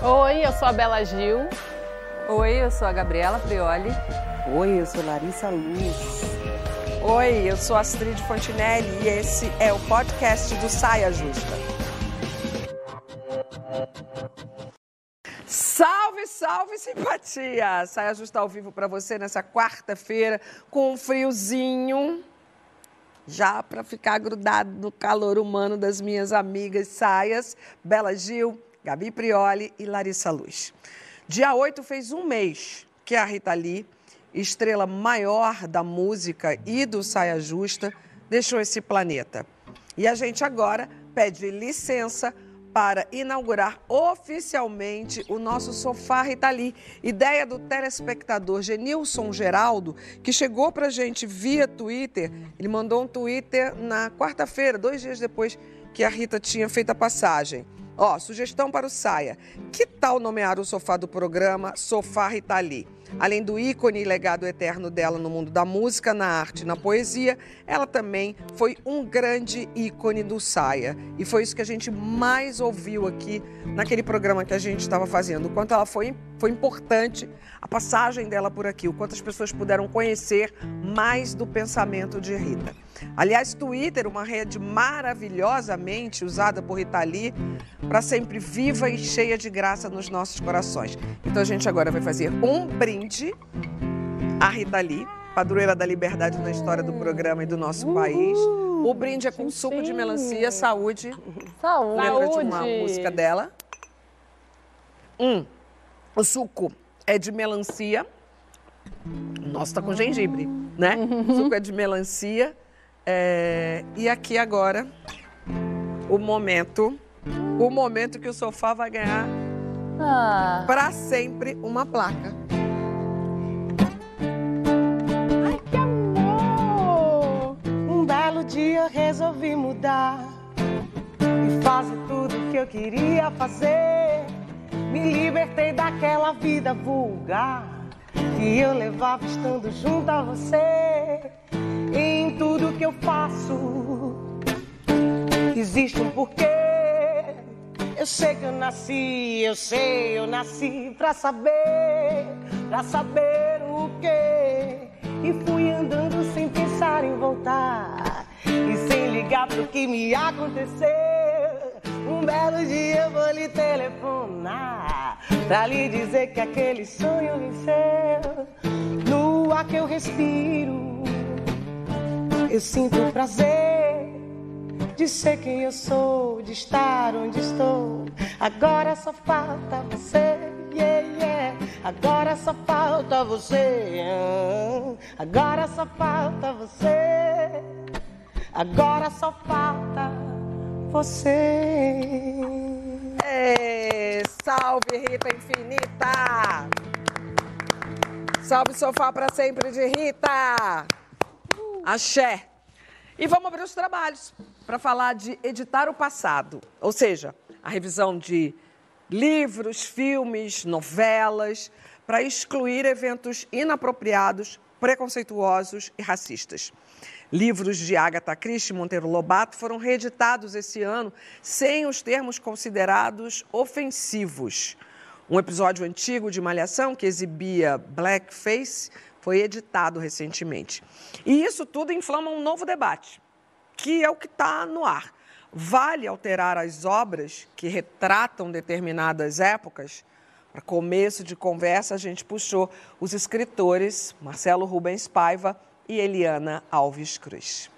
Oi, eu sou a Bela Gil. Oi, eu sou a Gabriela Prioli. Oi, eu sou Larissa Luz. Oi, eu sou Astrid Fontinelli e esse é o podcast do Saia Justa. Salve, salve, simpatia! Saia Justa ao vivo para você nessa quarta-feira com um friozinho. Já para ficar grudado no calor humano das minhas amigas saias, Bela Gil, Gabi Prioli e Larissa Luz. Dia 8 fez um mês que a Rita Lee, estrela maior da música e do Saia Justa, deixou esse planeta. E a gente agora pede licença para inaugurar oficialmente o nosso Sofá Rita Lee. Ideia do telespectador Genilson Geraldo, que chegou para a gente via Twitter. Ele mandou um Twitter na quarta-feira, dois dias depois que a Rita tinha feito a passagem. Ó, sugestão para o Saia. Que tal nomear o sofá do programa Sofá Rita Lee? Além do ícone e legado eterno dela no mundo da música, na arte e na poesia, ela também foi um grande ícone do Saia. E foi isso que a gente mais ouviu aqui naquele programa que a gente estava fazendo. O quanto ela foi, foi importante, a passagem dela por aqui, o quanto as pessoas puderam conhecer mais do pensamento de Rita. Aliás, Twitter, uma rede maravilhosamente usada por Rita Lee, para sempre viva e cheia de graça nos nossos corações. Então a gente agora vai fazer um brinde à Rita Lee, padroeira da liberdade na história do programa e do nosso país. O brinde é com suco de melancia, saúde. Saúde. Lembra de uma música dela? Hum, o suco é de melancia. Nossa, tá com gengibre, né? O suco é de melancia. É, e aqui agora o momento, o momento que o sofá vai ganhar Ah, para sempre uma placa. Resolvi mudar e fazer tudo o que eu queria fazer. Me libertei daquela vida vulgar que eu levava estando junto a você. Em tudo que eu faço existe um porquê. Eu sei que eu nasci, eu sei, eu nasci pra saber, pra saber o quê. E fui andando sem pensar em voltar pro que me aconteceu. Um belo dia eu vou lhe telefonar pra lhe dizer que aquele sonho venceu. No ar que eu respiro, eu sinto prazer de ser quem eu sou, de estar onde estou. Agora só falta você, yeah, yeah. Agora só falta você. Agora só falta você. Agora só falta você. Ê, salve Rita Infinita! Salve sofá para sempre de Rita! Axé! E vamos abrir os trabalhos para falar de editar o passado, ou seja, a revisão de livros, filmes, novelas, para excluir eventos inapropriados, preconceituosos e racistas. Livros de Agatha Christie e Monteiro Lobato foram reeditados esse ano sem os termos considerados ofensivos. Um episódio antigo de Malhação, que exibia blackface, foi editado recentemente. E isso tudo inflama um novo debate, que é o que está no ar. Vale alterar as obras que retratam determinadas épocas? Para começo de conversa, a gente puxou os escritores Marcelo Rubens Paiva e Eliana Alves Cruz.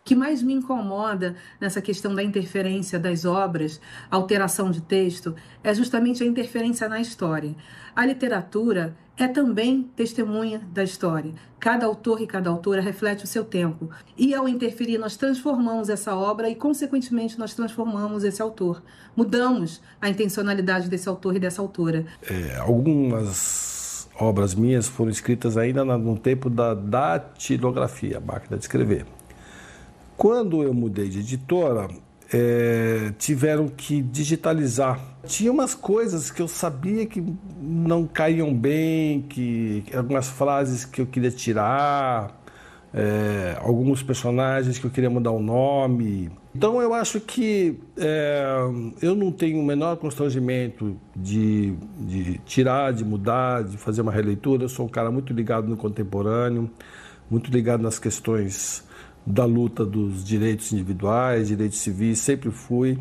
O que mais me incomoda nessa questão da interferência das obras, alteração de texto, é justamente a interferência na história. A literatura é também testemunha da história. Cada autor e cada autora reflete o seu tempo. E ao interferir, nós transformamos essa obra e, consequentemente, nós transformamos esse autor. Mudamos a intencionalidade desse autor e dessa autora. É, algumas obras minhas foram escritas ainda no tempo da datilografia, a máquina de escrever. Quando eu mudei de editora, é, tiveram que digitalizar. Tinha umas coisas que eu sabia que não caíam bem, que algumas frases que eu queria tirar, é, alguns personagens que eu queria mudar o nome. Então eu acho que é, eu não tenho o menor constrangimento de, de tirar, de mudar, de fazer uma releitura. Eu sou um cara muito ligado no contemporâneo, muito ligado nas questões da luta dos direitos individuais, direitos civis, sempre fui.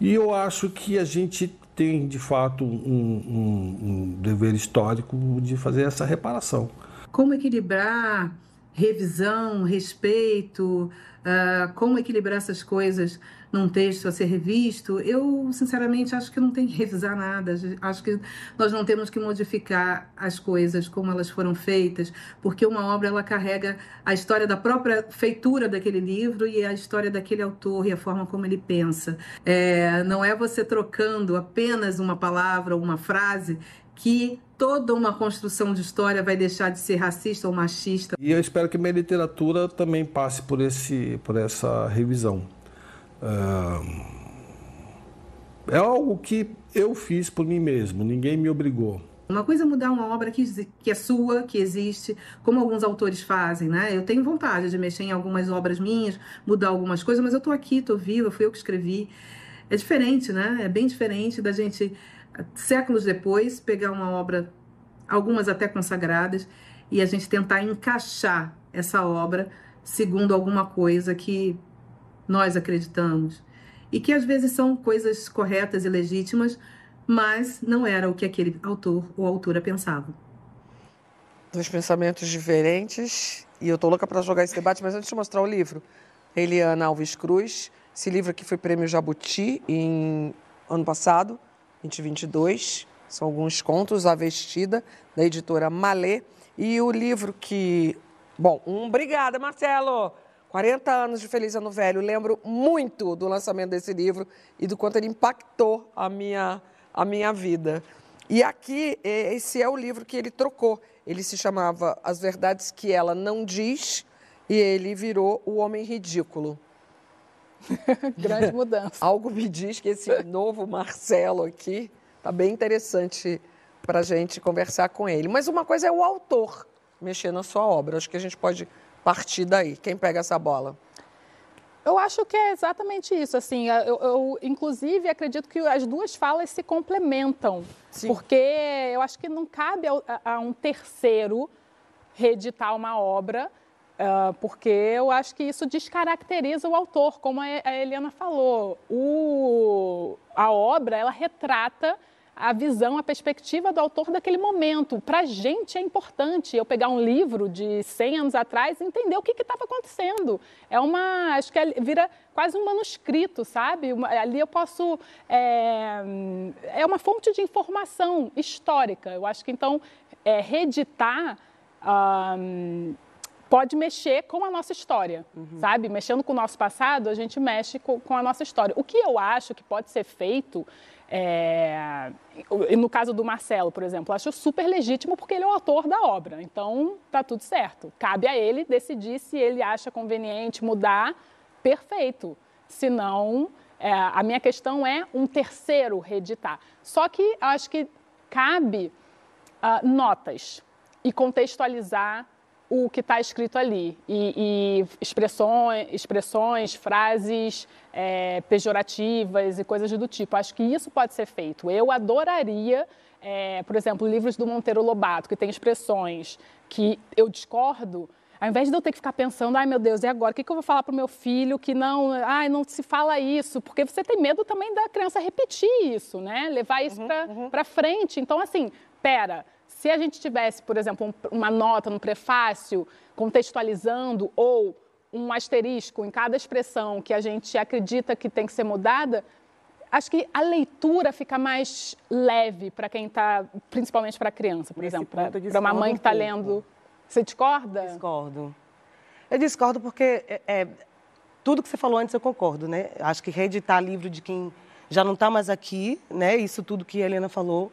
E eu acho que a gente tem, de fato, um, um, um dever histórico de fazer essa reparação. Como equilibrar revisão, respeito, uh, como equilibrar essas coisas num texto a ser revisto, eu sinceramente acho que não tem que revisar nada. Acho que nós não temos que modificar as coisas como elas foram feitas, porque uma obra ela carrega a história da própria feitura daquele livro e a história daquele autor e a forma como ele pensa. É, não é você trocando apenas uma palavra ou uma frase que toda uma construção de história vai deixar de ser racista ou machista. E eu espero que minha literatura também passe por, esse, por essa revisão. É algo que eu fiz por mim mesmo, ninguém me obrigou. Uma coisa é mudar uma obra que, que é sua, que existe, como alguns autores fazem, né? Eu tenho vontade de mexer em algumas obras minhas, mudar algumas coisas, mas eu tô aqui, tô viva, fui eu que escrevi. É diferente, né? É bem diferente da gente, séculos depois, pegar uma obra, algumas até consagradas, e a gente tentar encaixar essa obra segundo alguma coisa que nós acreditamos. E que às vezes são coisas corretas e legítimas, mas não era o que aquele autor ou autora pensava. Dois pensamentos diferentes, e eu tô louca para jogar esse debate, mas antes de mostrar o livro, Eliana Alves Cruz, esse livro aqui foi prêmio Jabuti em ano passado, 2022, são alguns contos, A Vestida, da editora Malê, e o livro que... Bom, um, obrigada, Marcelo! 40 anos de Feliz Ano Velho. Lembro muito do lançamento desse livro e do quanto ele impactou a minha, a minha vida. E aqui, esse é o livro que ele trocou. Ele se chamava As Verdades que Ela Não Diz e ele virou O Homem Ridículo. Grande mudança. Algo me diz que esse novo Marcelo aqui está bem interessante para a gente conversar com ele. Mas uma coisa é o autor mexer na sua obra. Acho que a gente pode partir daí? Quem pega essa bola? Eu acho que é exatamente isso. Assim, eu, eu, inclusive acredito que as duas falas se complementam, Sim. porque eu acho que não cabe a, a um terceiro reeditar uma obra, porque eu acho que isso descaracteriza o autor, como a, Helena falou. O, a obra ela retrata a visão, a perspectiva do autor daquele momento. Para a gente é importante eu pegar um livro de 100 anos atrás e entender o que estava acontecendo. É uma, acho que vira quase um manuscrito, sabe? Ali eu posso, é, é uma fonte de informação histórica. Eu acho que então é, reeditar um, pode mexer com a nossa história, uhum. sabe? Mexendo com o nosso passado, a gente mexe com, com a nossa história. O que eu acho que pode ser feito é... No caso do Marcelo, por exemplo, acho super legítimo porque ele é o autor da obra. Então, tá tudo certo. Cabe a ele decidir se ele acha conveniente mudar. Perfeito. Se não, é, a minha questão é um terceiro reeditar. Só que acho que cabe uh, notas e contextualizar o que está escrito ali e, e expressões, expressões, frases é, pejorativas e coisas do tipo. Acho que isso pode ser feito. Eu adoraria, é, por exemplo, livros do Monteiro Lobato, que tem expressões que eu discordo, ao invés de eu ter que ficar pensando, ai meu Deus, e agora? O que, que eu vou falar para o meu filho que não, ai, não se fala isso? Porque você tem medo também da criança repetir isso, né? Levar isso uhum, para uhum. frente. Então, assim, pera, se a gente tivesse, por exemplo, uma nota no prefácio contextualizando ou um asterisco em cada expressão que a gente acredita que tem que ser mudada, acho que a leitura fica mais leve para quem está, principalmente para a criança, por Nesse exemplo, para uma mãe que está lendo. Você discorda? Discordo. Eu discordo porque é, é, tudo que você falou antes eu concordo, né? Acho que reeditar livro de quem já não está mais aqui, né? Isso tudo que a Helena falou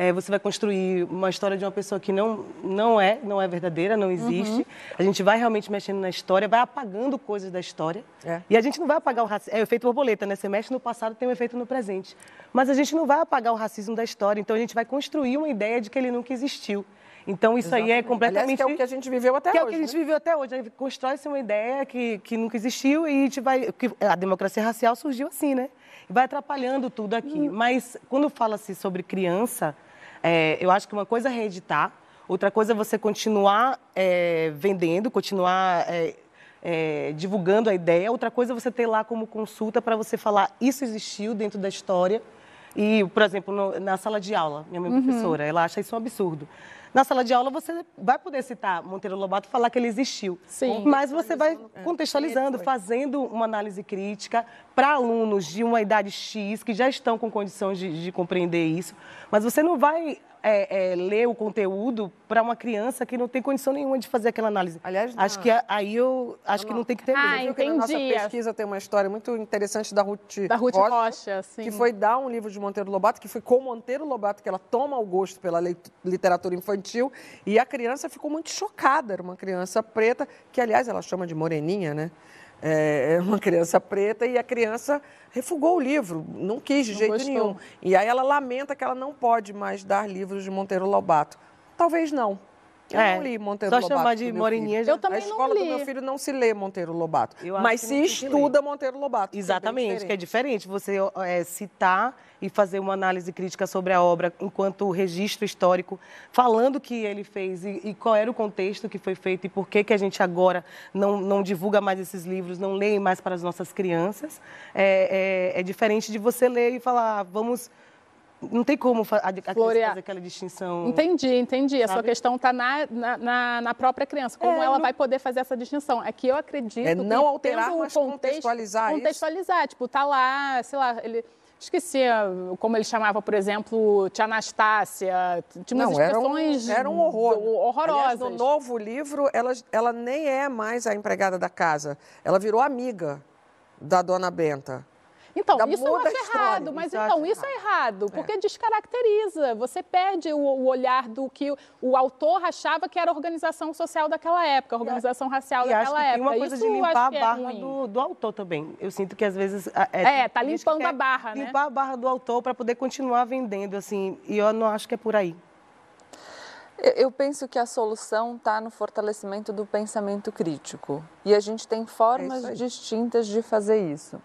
É, você vai construir uma história de uma pessoa que não, não é, não é verdadeira, não existe. Uhum. A gente vai realmente mexendo na história, vai apagando coisas da história. É. E a gente não vai apagar o racismo. É o efeito borboleta, né? Você mexe no passado, tem um efeito no presente. Mas a gente não vai apagar o racismo da história. Então a gente vai construir uma ideia de que ele nunca existiu. Então, isso Exatamente. aí é completamente. Aliás, que é o que a gente viveu até que hoje. Que é o que a gente né? viveu até hoje. Constrói-se uma ideia que, que nunca existiu e a gente vai. A democracia racial surgiu assim, né? E vai atrapalhando tudo aqui. Hum. Mas quando fala-se sobre criança, é, eu acho que uma coisa é reeditar, outra coisa é você continuar é, vendendo, continuar. É, é, divulgando a ideia, outra coisa é você ter lá como consulta para você falar isso existiu dentro da história. E, por exemplo, no, na sala de aula, minha mãe é uhum. professora, ela acha isso um absurdo. Na sala de aula você vai poder citar Monteiro Lobato e falar que ele existiu. Sim. Mas você vai contextualizando, fazendo uma análise crítica para alunos de uma idade X que já estão com condições de, de compreender isso. Mas você não vai é, é, ler o conteúdo para uma criança que não tem condição nenhuma de fazer aquela análise. Aliás, acho não. que aí eu acho não, que não tem que ter. Ah, entendi. Que na nossa pesquisa tem uma história muito interessante da Ruth, da Ruth Rocha, Rocha que foi dar um livro de Monteiro Lobato, que foi com Monteiro Lobato que ela toma o gosto pela literatura infantil e a criança ficou muito chocada. Era uma criança preta que, aliás, ela chama de moreninha, né? É, é uma criança preta e a criança refugou o livro, não quis de não jeito gostou. nenhum. E aí ela lamenta que ela não pode mais dar livros de Monteiro Lobato. Talvez não. Eu é, não li Monteiro só Lobato. Só chamar de Moreninha. Eu também não li. A escola do meu filho não se lê Monteiro Lobato. mas se estuda Monteiro Lobato. Exatamente, que é diferente. Que é diferente você é, citar e fazer uma análise crítica sobre a obra enquanto registro histórico, falando o que ele fez e, e, qual era o contexto que foi feito e por que, que a gente agora não, não divulga mais esses livros, não lê mais para as nossas crianças. É, é, é diferente de você ler e falar, ah, vamos não tem como fazer aquela distinção. Entendi, entendi. A sua questão está na, na, na, própria criança. Como é, ela não... vai poder fazer essa distinção? É que eu acredito é não que alterar, mas contexto, contextualizar Contextualizar. Isso. Tipo, tá lá, sei lá, ele... Esqueci como ele chamava, por exemplo, Tia Anastácia. Tinha umas não, expressões era um, era um horror. horrorosas. Aliás, no novo livro, ela, ela nem é mais a empregada da casa. Ela virou amiga da dona Benta. Então, isso eu acho errado, mas isso então, isso é errado, é. porque é. descaracteriza. Você perde o, o, olhar do que o, o, autor achava que era a organização social daquela época, a organização racial e daquela época. Tem uma coisa isso de limpar a barra é do, do, autor também. Eu sinto que às vezes. É, é tá limpando a barra, né? Limpar a barra do autor para poder continuar vendendo, assim. E eu não acho que é por aí. Eu penso que a solução está no fortalecimento do pensamento crítico. E a gente tem formas é distintas de fazer isso.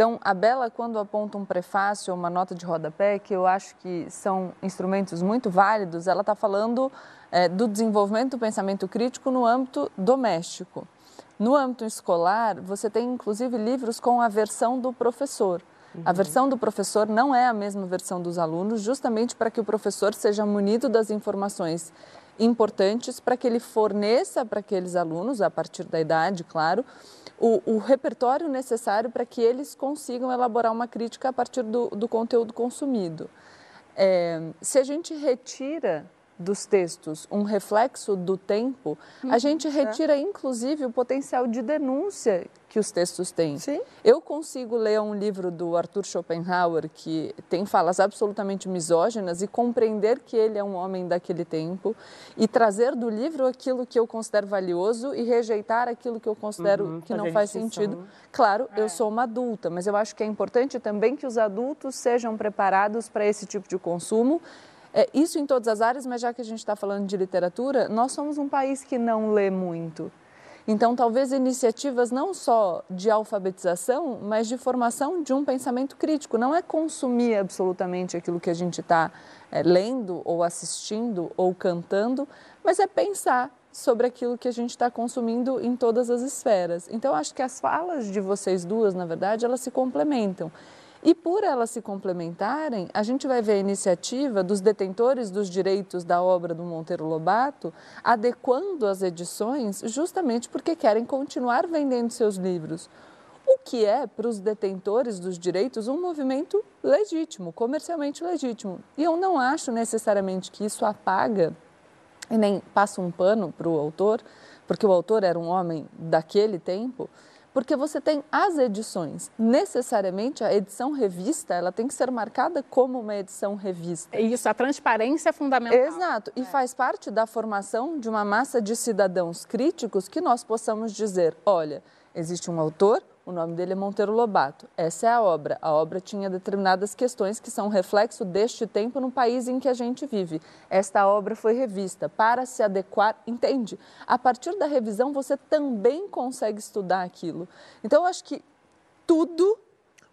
Então, a Bela, quando aponta um prefácio ou uma nota de rodapé, que eu acho que são instrumentos muito válidos, ela está falando é, do desenvolvimento do pensamento crítico no âmbito doméstico. No âmbito escolar, você tem inclusive livros com a versão do professor. Uhum. A versão do professor não é a mesma versão dos alunos, justamente para que o professor seja munido das informações importantes para que ele forneça para aqueles alunos, a partir da idade, claro, o, o repertório necessário para que eles consigam elaborar uma crítica a partir do, do conteúdo consumido. É, se a gente retira dos textos um reflexo do tempo, a gente é. retira inclusive o potencial de denúncia que os textos têm. Sim. Eu consigo ler um livro do Arthur Schopenhauer que tem falas absolutamente misóginas e compreender que ele é um homem daquele tempo e trazer do livro aquilo que eu considero valioso e rejeitar aquilo que eu considero uhum, que não faz sentido. Claro, é. eu sou uma adulta, mas eu acho que é importante também que os adultos sejam preparados para esse tipo de consumo é, isso em todas as áreas, mas já que a gente está falando de literatura, nós somos um país que não lê muito. Então, talvez iniciativas não só de alfabetização, mas de formação de um pensamento crítico. Não é consumir absolutamente aquilo que a gente está é, lendo, ou assistindo, ou cantando, mas é pensar sobre aquilo que a gente está consumindo em todas as esferas. Então, acho que as falas de vocês duas, na verdade, elas se complementam. E por elas se complementarem, a gente vai ver a iniciativa dos detentores dos direitos da obra do Monteiro Lobato adequando as edições justamente porque querem continuar vendendo seus livros. O que é, para os detentores dos direitos, um movimento legítimo, comercialmente legítimo. E eu não acho necessariamente que isso apaga e nem passa um pano para o autor, porque o autor era um homem daquele tempo, porque você tem as edições. Necessariamente, a edição revista, ela tem que ser marcada como uma edição revista. Isso, a transparência é fundamental. Exato, e é. faz parte da formação de uma massa de cidadãos críticos que nós possamos dizer, olha, existe um autor, o nome dele é Monteiro Lobato. Essa é a obra. A obra tinha determinadas questões que são reflexo deste tempo no país em que a gente vive. Esta obra foi revista para se adequar, entende? A partir da revisão você também consegue estudar aquilo. Então eu acho que tudo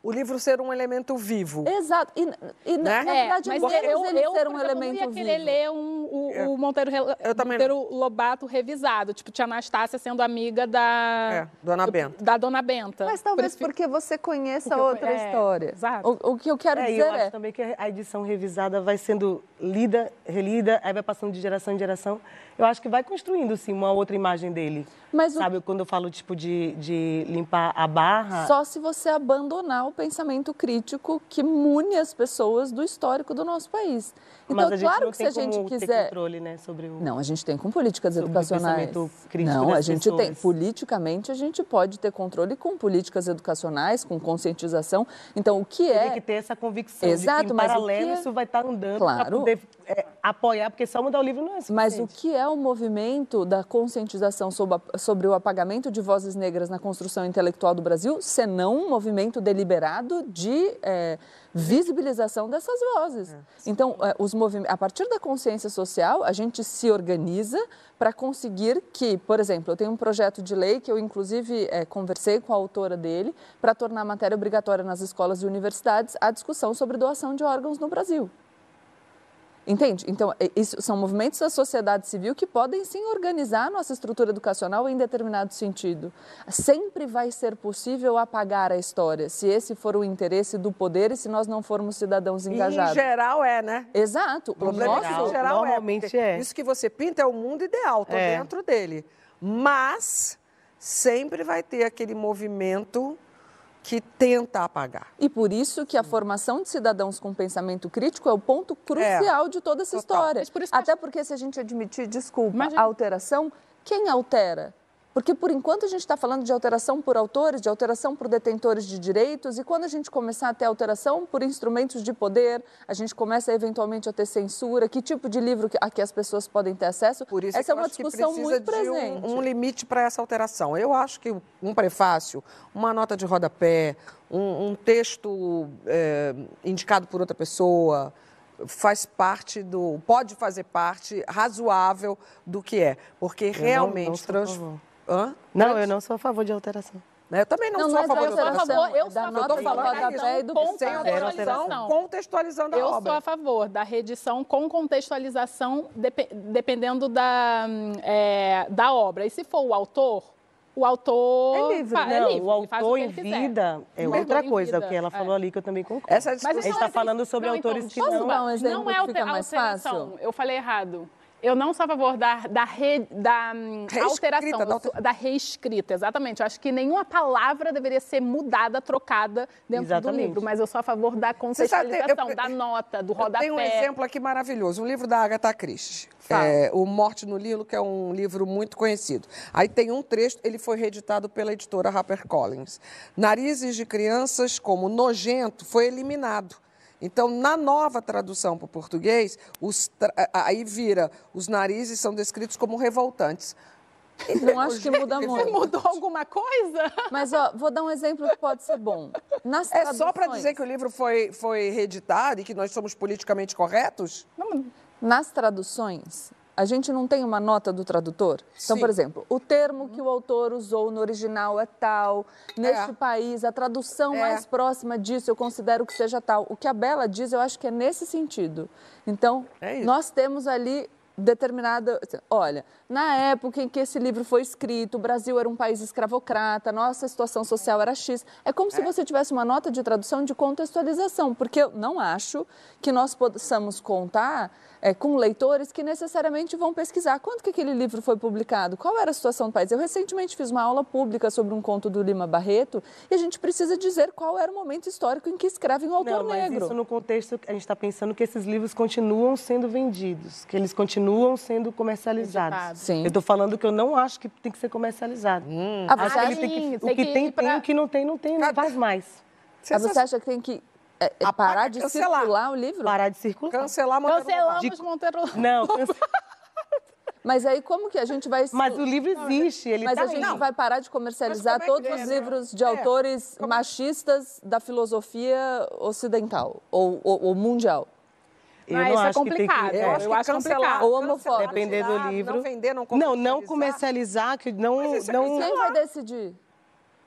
o livro ser um elemento vivo. Exato. E, e né? na verdade, é, mas eu, ele eu, ser um elemento vivo. Eu não ia querer ler um, o, é. o Monteiro, eu Monteiro Lobato revisado, tipo, tia Anastácia sendo amiga da... É, Dona Benta. Da Dona Benta. Mas talvez Por porque você conheça porque outra eu, é, história. Exato. O, o, que eu quero é, dizer eu acho também que a edição revisada vai sendo lida, relida, aí vai passando de geração em geração eu acho que vai construindo, sim, uma outra imagem dele. Mas Sabe, o... quando eu falo, tipo, de, de limpar a barra... Só se você abandonar o pensamento crítico que mune as pessoas do histórico do nosso país. Então, claro que se a gente quiser... controle, né, sobre o... Não, a gente tem com políticas educacionais. O crítico Não, a gente pessoas. tem. Politicamente, a gente pode ter controle com políticas educacionais, com conscientização. Então, o que é... Tem que ter essa convicção Exato, de que, em paralelo, é... isso vai estar andando claro. para poder é, apoiar, porque só mudar o livro não é suficiente. Mas o que é o movimento da conscientização sobre, sobre o apagamento de vozes negras na construção intelectual do Brasil, senão um movimento deliberado de... É, visibilização dessas vozes. É. Então, é, os a partir da consciência social, a gente se organiza para conseguir que, por exemplo, eu tenho um projeto de lei que eu, inclusive, é, conversei com a autora dele para tornar a matéria obrigatória nas escolas e universidades a discussão sobre doação de órgãos no Brasil. Entende? Então, é, isso são movimentos da sociedade civil que podem sim organizar nossa estrutura educacional em determinado sentido. Sempre vai ser possível apagar a história, se esse for o interesse do poder e se nós não formos cidadãos engajados. E em geral é, né? Exato. O problema nosso, em geral é, normalmente é, é. Isso que você pinta é o mundo ideal, estou é. dentro dele. Mas sempre vai ter aquele movimento que tenta apagar. E por isso que a formação de cidadãos com pensamento crítico é o ponto crucial é, de toda essa total. história. Até porque se a gente admitir, desculpa, Imagina. a alteração, quem altera? Porque, por enquanto, a gente está falando de alteração por autores, de alteração por detentores de direitos, e quando a gente começar a ter alteração por instrumentos de poder, a gente começa eventualmente a ter censura, que tipo de livro a que as pessoas podem ter acesso? Por isso essa é uma discussão muito presente. Um, um limite para essa alteração. Eu acho que um prefácio, uma nota de rodapé, um, um texto é, indicado por outra pessoa, faz parte do. pode fazer parte razoável do que é. Porque realmente. Não, não Hã? Não, eu não sou a favor de alteração. Eu também não, não sou a favor de alteração. Eu sou a favor, eu sou a favor da do sem alteração, contextualizando a eu obra. Eu sou a favor da reedição com contextualização, dep dependendo da, é, da obra. E se for o autor, o autor. É livre, não, é livre, o autor o em vida é outra coisa, o que ela falou é. ali que eu também concordo. Essa Mas a gente está falando sobre não, então, autores então, que não. Um não é alteração. Eu falei errado. Eu não sou a favor da, da, re, da hum, alteração, da, alter... da, reescrita, exatamente. Eu acho que nenhuma palavra deveria ser mudada, trocada dentro exatamente. do livro, mas eu sou a favor da contextualização, sabe, eu, da nota, do rodapé. Tem um exemplo aqui maravilhoso, um livro da Agatha Christie, é, O Morte no Lilo, que é um livro muito conhecido. Aí tem um trecho, ele foi reeditado pela editora HarperCollins. Narizes de crianças como nojento foi eliminado então, na nova tradução para o português, os, aí vira, os narizes são descritos como revoltantes. Não acho que muda muito. Mudou alguma coisa? Mas, ó, vou dar um exemplo que pode ser bom. Nas é só para dizer que o livro foi, foi reeditado e que nós somos politicamente corretos? Não. Nas traduções, a gente não tem uma nota do tradutor? Então, Sim. por exemplo, o termo que o autor usou no original é tal, neste é. país, a tradução é. mais próxima disso eu considero que seja tal. O que a Bela diz, eu acho que é nesse sentido. Então, é nós temos ali determinada. Olha, na época em que esse livro foi escrito, o Brasil era um país escravocrata, nossa situação social era X. É como se é. você tivesse uma nota de tradução de contextualização, porque eu não acho que nós possamos contar é, com leitores que necessariamente vão pesquisar quando que aquele livro foi publicado, qual era a situação do país. Eu recentemente fiz uma aula pública sobre um conto do Lima Barreto e a gente precisa dizer qual era o momento histórico em que escreve um autor Não, mas negro. Isso no contexto, a gente está pensando que esses livros continuam sendo vendidos, que eles continuam sendo comercializados. Sim. Eu estou falando que eu não acho que tem que ser comercializado. Hum. Ah, acho que ele tem que, o que tem, pra... tem, o que não tem, não tem, não faz mais. Você, ah, você acha que tem que é, é parar de cancelar. circular o livro? Parar de circular. Cancelar Monteiro Cancelamos Monteiro Não, cancel... Mas aí como que a gente vai... Mas o livro existe, ele Mas tá a gente não. vai parar de comercializar é todos os livros de é. autores como... machistas da filosofia ocidental ou, ou, ou mundial? Eu Mas não é acho complicado. Que tem que, eu, acho, eu acho complicado. Ou homofóbico. Depender do livro. Não vender, não Não, não comercializar, que não... não... Quem vai decidir?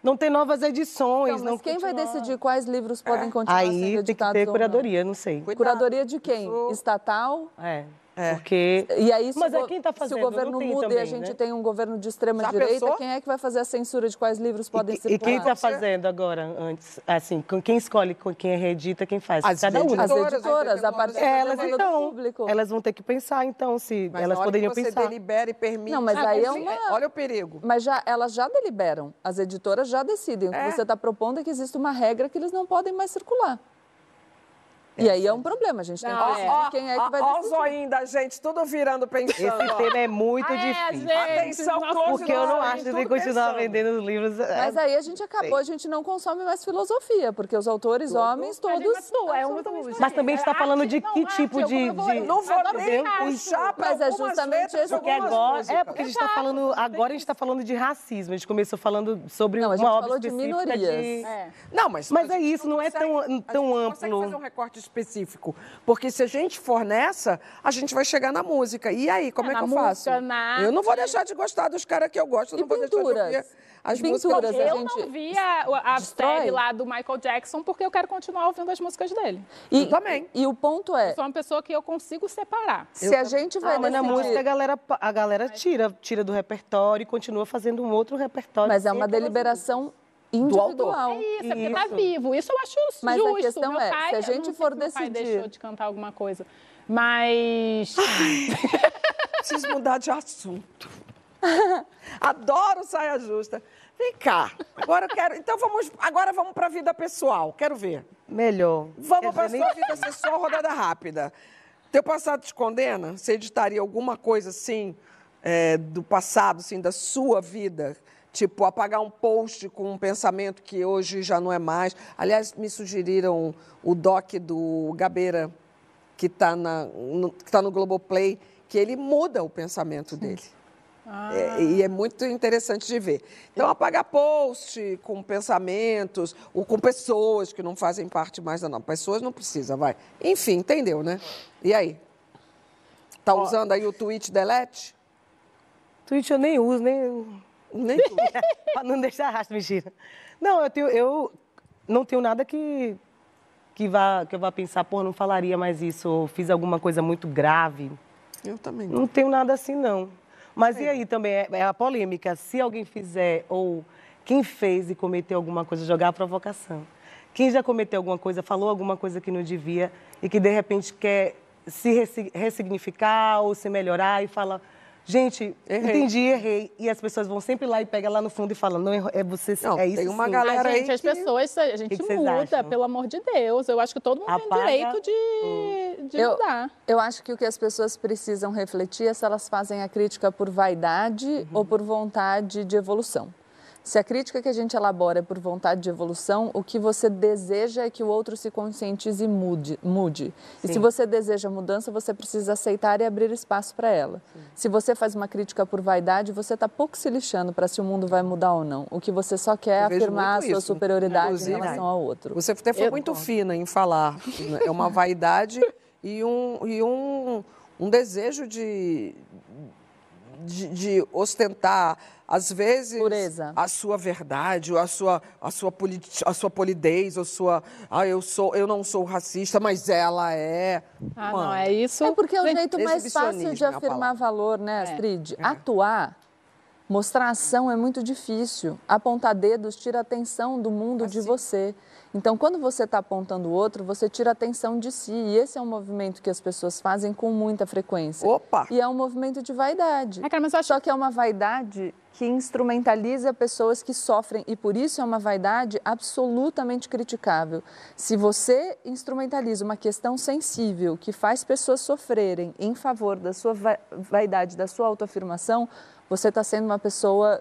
Não tem novas edições. Não, mas não quem vai decidir quais livros podem continuar Aí sendo editados? Aí tem que ter curadoria, não sei. Cuidado. Curadoria de quem? Estatal? É. É. Porque... E aí, se, Mas o, é quem tá fazendo, se o governo muda também, e a gente né? tem um governo de extrema-direita, quem é que vai fazer a censura de quais livros podem e, circular? E quem está fazendo agora, antes? Assim, quem escolhe quem reedita, quem faz? As Cada editoras, um. As editoras, a partir é, elas, do então, público. Elas vão ter que pensar, então, se mas elas poderiam que você pensar. delibera e permite. Não, mas ah, aí é uma... Olha o perigo. Mas já, elas já deliberam. As editoras já decidem. O que É. você está propondo é que existe uma regra que eles não podem mais circular. E aí é um problema, a gente tem que Não, decidir é. quem é que vai Ó o decidir. zoinho da gente, tudo virando pensando. Esse tema é muito É, difícil. gente, Atenção, nossa, close Porque eu não acho que tem que continuar pensando. vendendo os livros. é, Mas aí a gente acabou, a gente não consome mais filosofia, porque os autores homens todos... Tudo, é um Mas também está falando de que tipo de- de- Não vou nem puxar Mas é justamente esse o Porque agora, é porque a gente está falando, agora a gente está falando de racismo. A gente começou falando sobre Não, a gente uma obra falou de específica minorias. É. Não, mas, Mas a é gente isso, não é tão- a gente tão não consegue amplo. fazer um recorte específico. Porque se a gente for nessa, a gente vai chegar na música. E aí, como É, é, que eu faço? música, na Eu não vou deixar de gostar dos caras que eu gosto, E não vou deixar de pinturas? ouvir as E músicas. pinturas, a Eu gente não vi a, série lá do Michael Jackson porque eu quero continuar ouvindo as músicas dele. E, Eu também. E o ponto é, Eu sou uma pessoa que eu consigo separar. se a gente vai Ah, mas na decidir- música a galera, a galera tira, tira do repertório e continua fazendo um outro repertório. Mas é uma deliberação individual. É isso, é porque tá Isso. vivo. Isso eu acho Mas a justo. questão Meu é, pai, se a gente for se meu pai decidir- deixou de cantar alguma coisa. Mas... Preciso mudar de assunto. Adoro saia justa. Vem cá. Agora eu quero. Então vamos. Agora vamos para a vida pessoal. Quero ver. Melhor. Vamos para a sua vida ser só rodada rápida. Teu passado te condena? Você editaria alguma coisa assim é, do passado, assim, da sua vida? Tipo, apagar um post com um pensamento que hoje já não é mais. Aliás, me sugeriram o doc do Gabeira, que está no, que tá no Globoplay, que ele muda o pensamento dele. É, e é muito interessante de ver. Então, apagar post com pensamentos, ou com pessoas que não fazem parte mais da não. Pessoas não precisa, vai. Enfim, entendeu, né? E aí? Tá usando aí o tweet delete? Twitch eu nem uso, nem. Nem tu. pra não deixar rastro, mentira. Não, eu, tenho, eu não tenho nada que, que, vá, que eu vá pensar, pô, não falaria mais isso, ou fiz alguma coisa muito grave. Eu também não. Não tenho nada assim, não. Mas e aí também, é, é a polêmica, se alguém fizer, ou quem fez e cometeu alguma coisa, jogar a provocação. Quem já cometeu alguma coisa, falou alguma coisa que não devia e que de repente quer se ressi- ressignificar ou se melhorar e fala, gente, Errei. entendi, errei. E as pessoas vão sempre lá e pegam lá no fundo e falam, não, é você, Não, é isso tem uma sim. galera- a aí gente, as que- pessoas, a gente que que muda, acham? pelo amor de Deus. Eu acho que todo mundo tem Apaga direito de, de Eu, mudar. eu acho que o que as pessoas precisam refletir é se elas fazem a crítica por vaidade ou por vontade de evolução. Se a crítica que a gente elabora é por vontade de evolução, o que você deseja é que o outro se conscientize e mude. mude. E se você deseja mudança, você precisa aceitar e abrir espaço para ela. Se você faz uma crítica por vaidade, você está pouco se lixando para se o mundo vai mudar ou não. O que você só quer é afirmar a sua isso, superioridade inclusive. em relação ao outro. Você até foi Eu- muito fina em falar. É uma vaidade e um, e um, um desejo de, de, de ostentar, às vezes, Pureza. a sua verdade, ou a sua, a sua, poli, a sua polidez, ou sua. Ah, eu, sou, eu não sou racista, mas ela é. Ah, Mano, não, é isso. É porque é o jeito mais fácil de é afirmar valor, né, É. Astrid? Atuar, mostrar ação é muito difícil. Apontar dedos tira a atenção do mundo de você. Então, quando você está apontando o outro, você tira a atenção de si. E esse é um movimento que as pessoas fazem com muita frequência. Opa! E é um movimento de vaidade. É, cara, acho Só que é uma vaidade que instrumentaliza pessoas que sofrem e por isso é uma vaidade absolutamente criticável. Se você instrumentaliza uma questão sensível que faz pessoas sofrerem em favor da sua vaidade, da sua autoafirmação, você está sendo uma pessoa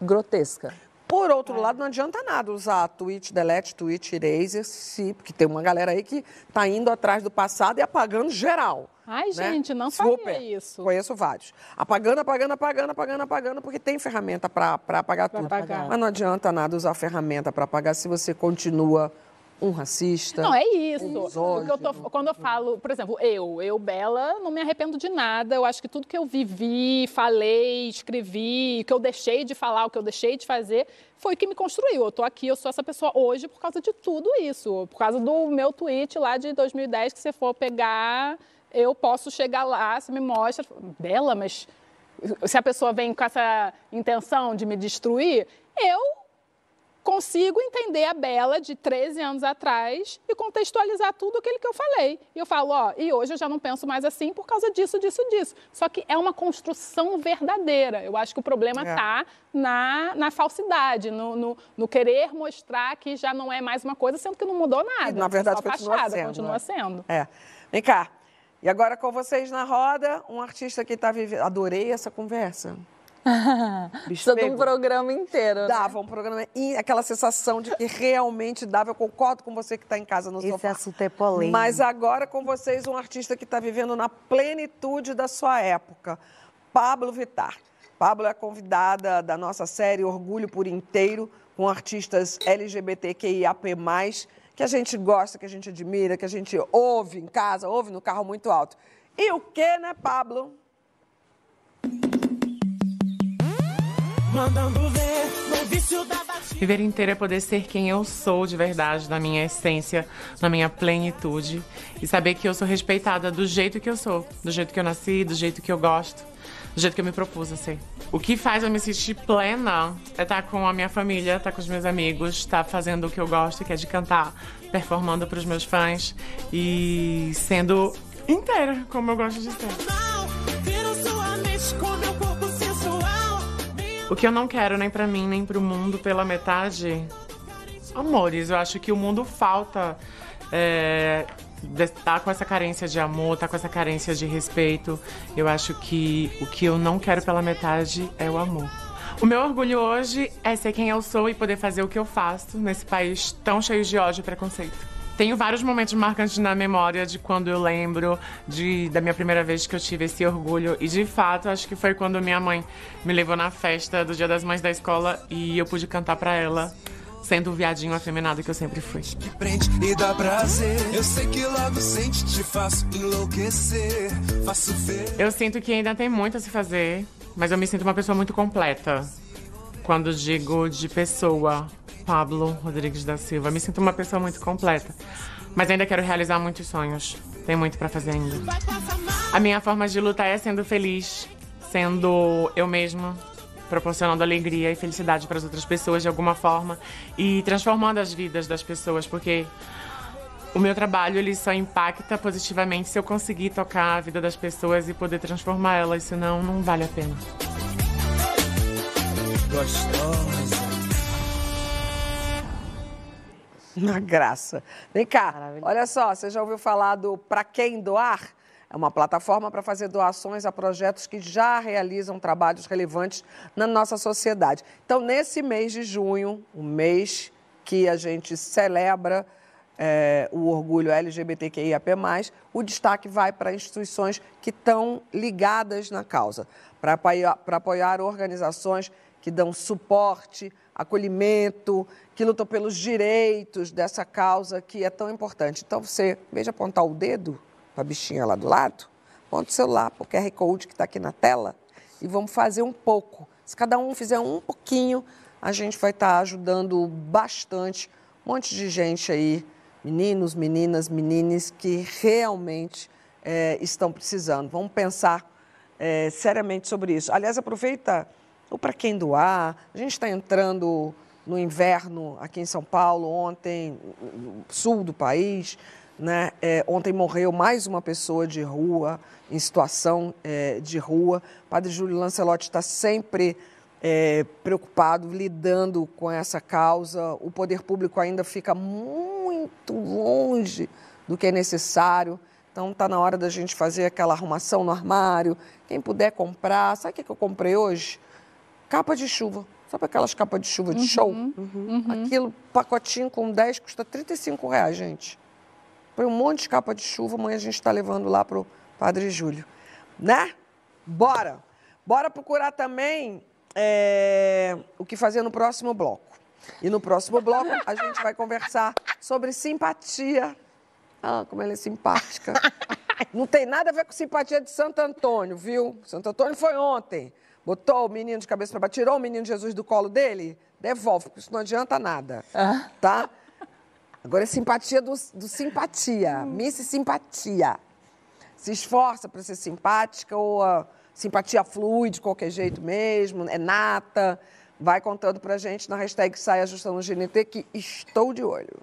grotesca. Por outro é. lado, não adianta nada usar tweet delete, tweet eraser, se, porque tem uma galera aí que está indo atrás do passado e apagando geral. Ai, né? gente, não Super. isso. Conheço vários. Apagando, apagando, apagando, apagando, apagando, porque tem ferramenta para apagar pra tudo. Apagar. Mas não adianta nada usar ferramenta para apagar se você continua um racista. Não, é isso. Um eu tô, quando eu falo, por exemplo, eu, eu, Bela, não me arrependo de nada. Eu acho que tudo que eu vivi, falei, escrevi, o que eu deixei de falar, o que eu deixei de fazer, foi o que me construiu. Eu tô aqui, eu sou essa pessoa hoje por causa de tudo isso. Por causa do meu tweet lá de 2010, que você for pegar, eu posso chegar lá, você me mostra, Bela, mas se a pessoa vem com essa intenção de me destruir, eu consigo entender a Bela de 13 anos atrás e contextualizar tudo aquilo que eu falei. E eu falo, ó, e hoje eu já não penso mais assim por causa disso, disso, disso. Só que é uma construção verdadeira. Eu acho que o problema está é. na, na falsidade, no, no, no, querer mostrar que já não é mais uma coisa, sendo que não mudou nada. E, na verdade, Só continua fachada, sendo. Continua né? sendo. É. Vem cá. E agora com vocês na roda, um artista que está vivendo. Adorei essa conversa. Precisa de um programa inteiro. Né? Dava um programa. E aquela sensação de que realmente dava. Eu concordo com você que está em casa no Esse sofá. Esse assunto é polêmico. Mas agora com vocês, um artista que está vivendo na plenitude da sua época. Pablo Vittar. Pablo é convidada da nossa série Orgulho por Inteiro, com artistas LGBTQIAP+, que a gente gosta, que a gente admira, que a gente ouve em casa, ouve no carro muito alto. E o que, né, Pablo? Mandando ver no vício da Viver inteiro é poder ser quem eu sou de verdade, na minha essência, na minha plenitude. E saber que eu sou respeitada do jeito que eu sou, do jeito que eu nasci, do jeito que eu gosto, do jeito que eu me propus a ser. O que faz eu me sentir plena é estar com a minha família, estar com os meus amigos, estar fazendo o que eu gosto, que é de cantar, performando para os meus fãs e sendo inteira, como eu gosto de ser. O que eu não quero nem para mim, nem para o mundo pela metade, amores, eu acho que o mundo falta é, tá com essa carência de amor, tá com essa carência de respeito. Eu acho que o que eu não quero pela metade é o amor. O meu orgulho hoje é ser quem eu sou e poder fazer o que eu faço nesse país tão cheio de ódio e preconceito. Tenho vários momentos marcantes na memória de quando eu lembro de, da minha primeira vez que eu tive esse orgulho. E de fato, acho que foi quando minha mãe me levou na festa do Dia das Mães da escola e eu pude cantar para ela sendo o viadinho afeminado que eu sempre fui. Que prende e dá prazer. Eu sei que logo sente, te faço enlouquecer. Faço ver. Eu sinto que ainda tem muito a se fazer, mas eu me sinto uma pessoa muito completa. Quando digo de pessoa, Pablo Rodrigues da Silva. Me sinto uma pessoa muito completa, mas ainda quero realizar muitos sonhos. Tem muito para fazer ainda. A minha forma de luta é sendo feliz, sendo eu mesma, proporcionando alegria e felicidade para as outras pessoas de alguma forma e transformando as vidas das pessoas, porque o meu trabalho ele só impacta positivamente se eu conseguir tocar a vida das pessoas e poder transformar elas, senão não vale a pena. Gostosa. Na graça. Vem cá, olha só, você já ouviu falar do Pra Quem Doar? É uma plataforma para fazer doações a projetos que já realizam trabalhos relevantes na nossa sociedade. Então, nesse mês de junho, o mês que a gente celebra é, o orgulho LGBTQIAP+, o destaque vai para instituições que estão ligadas na causa, para apoiar, apoiar organizações que dão suporte, acolhimento, que lutam pelos direitos dessa causa que é tão importante. Então, você, em vez de apontar o dedo para a bichinha lá do lado, aponta o celular para o QR Code que está aqui na tela e vamos fazer um pouco. Se cada um fizer um pouquinho, a gente vai estar tá ajudando bastante um monte de gente aí, meninos, meninas, menines, que realmente é, estão precisando. Vamos pensar é, seriamente sobre isso. Aliás, aproveita o para quem doar. A gente está entrando no inverno aqui em São Paulo, ontem, sul do país. Né? É, ontem morreu mais uma pessoa de rua, em situação é, de rua. Padre Júlio Lancelotti está sempre é, preocupado, lidando com essa causa. O poder público ainda fica muito longe do que é necessário. Então está na hora da gente fazer aquela arrumação no armário. Quem puder comprar, sabe o que eu comprei hoje? Capa de chuva. Sabe aquelas capas de chuva de uhum, show? Uhum, uhum. Aquilo, pacotinho com 10, custa 35 reais, gente. Põe um monte de capa de chuva, amanhã a gente está levando lá para o Padre Júlio. Né? Bora! Bora procurar também é, o que fazer no próximo bloco. E no próximo bloco a gente vai conversar sobre simpatia. Ah, como ela é simpática. Não tem nada a ver com simpatia de Santo Antônio, viu? Santo Antônio foi ontem. Botou o menino de cabeça para baixo, tirou o menino Jesus do colo dele, devolve, porque isso não adianta nada. Ah. Tá? Agora é simpatia do, do simpatia. Hum. Miss Simpatia. Se esforça para ser simpática ou a simpatia flui de qualquer jeito mesmo, é nata. Vai contando pra gente na hashtag Sai Ajustando o GNT que estou de olho.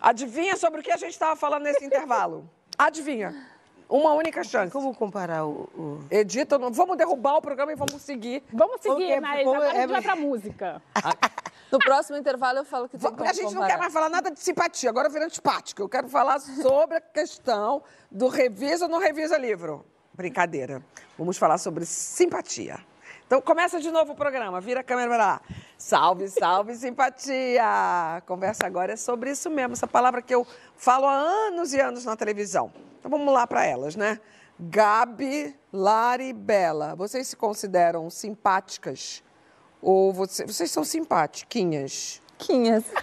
Adivinha sobre o que a gente estava falando nesse intervalo? Adivinha. Uma única chance. Como comparar o. o... Edita, não... vamos derrubar o programa e vamos seguir. Vamos seguir, mas agora a gente vai pra música. No próximo intervalo eu falo que tem A gente comparar. não quer mais falar nada de simpatia, agora vira antipática. Eu quero falar sobre a questão do revisa ou não revisa livro. Brincadeira. Vamos falar sobre simpatia. Então começa de novo o programa, vira a câmera lá. Salve, salve, simpatia! A conversa agora é sobre isso mesmo, essa palavra que eu falo há anos e anos na televisão. Então vamos lá para elas, né? Gabi, Lari, Bela. Vocês se consideram simpáticas? Ou você, vocês são simpatiquinhas? Quinhas.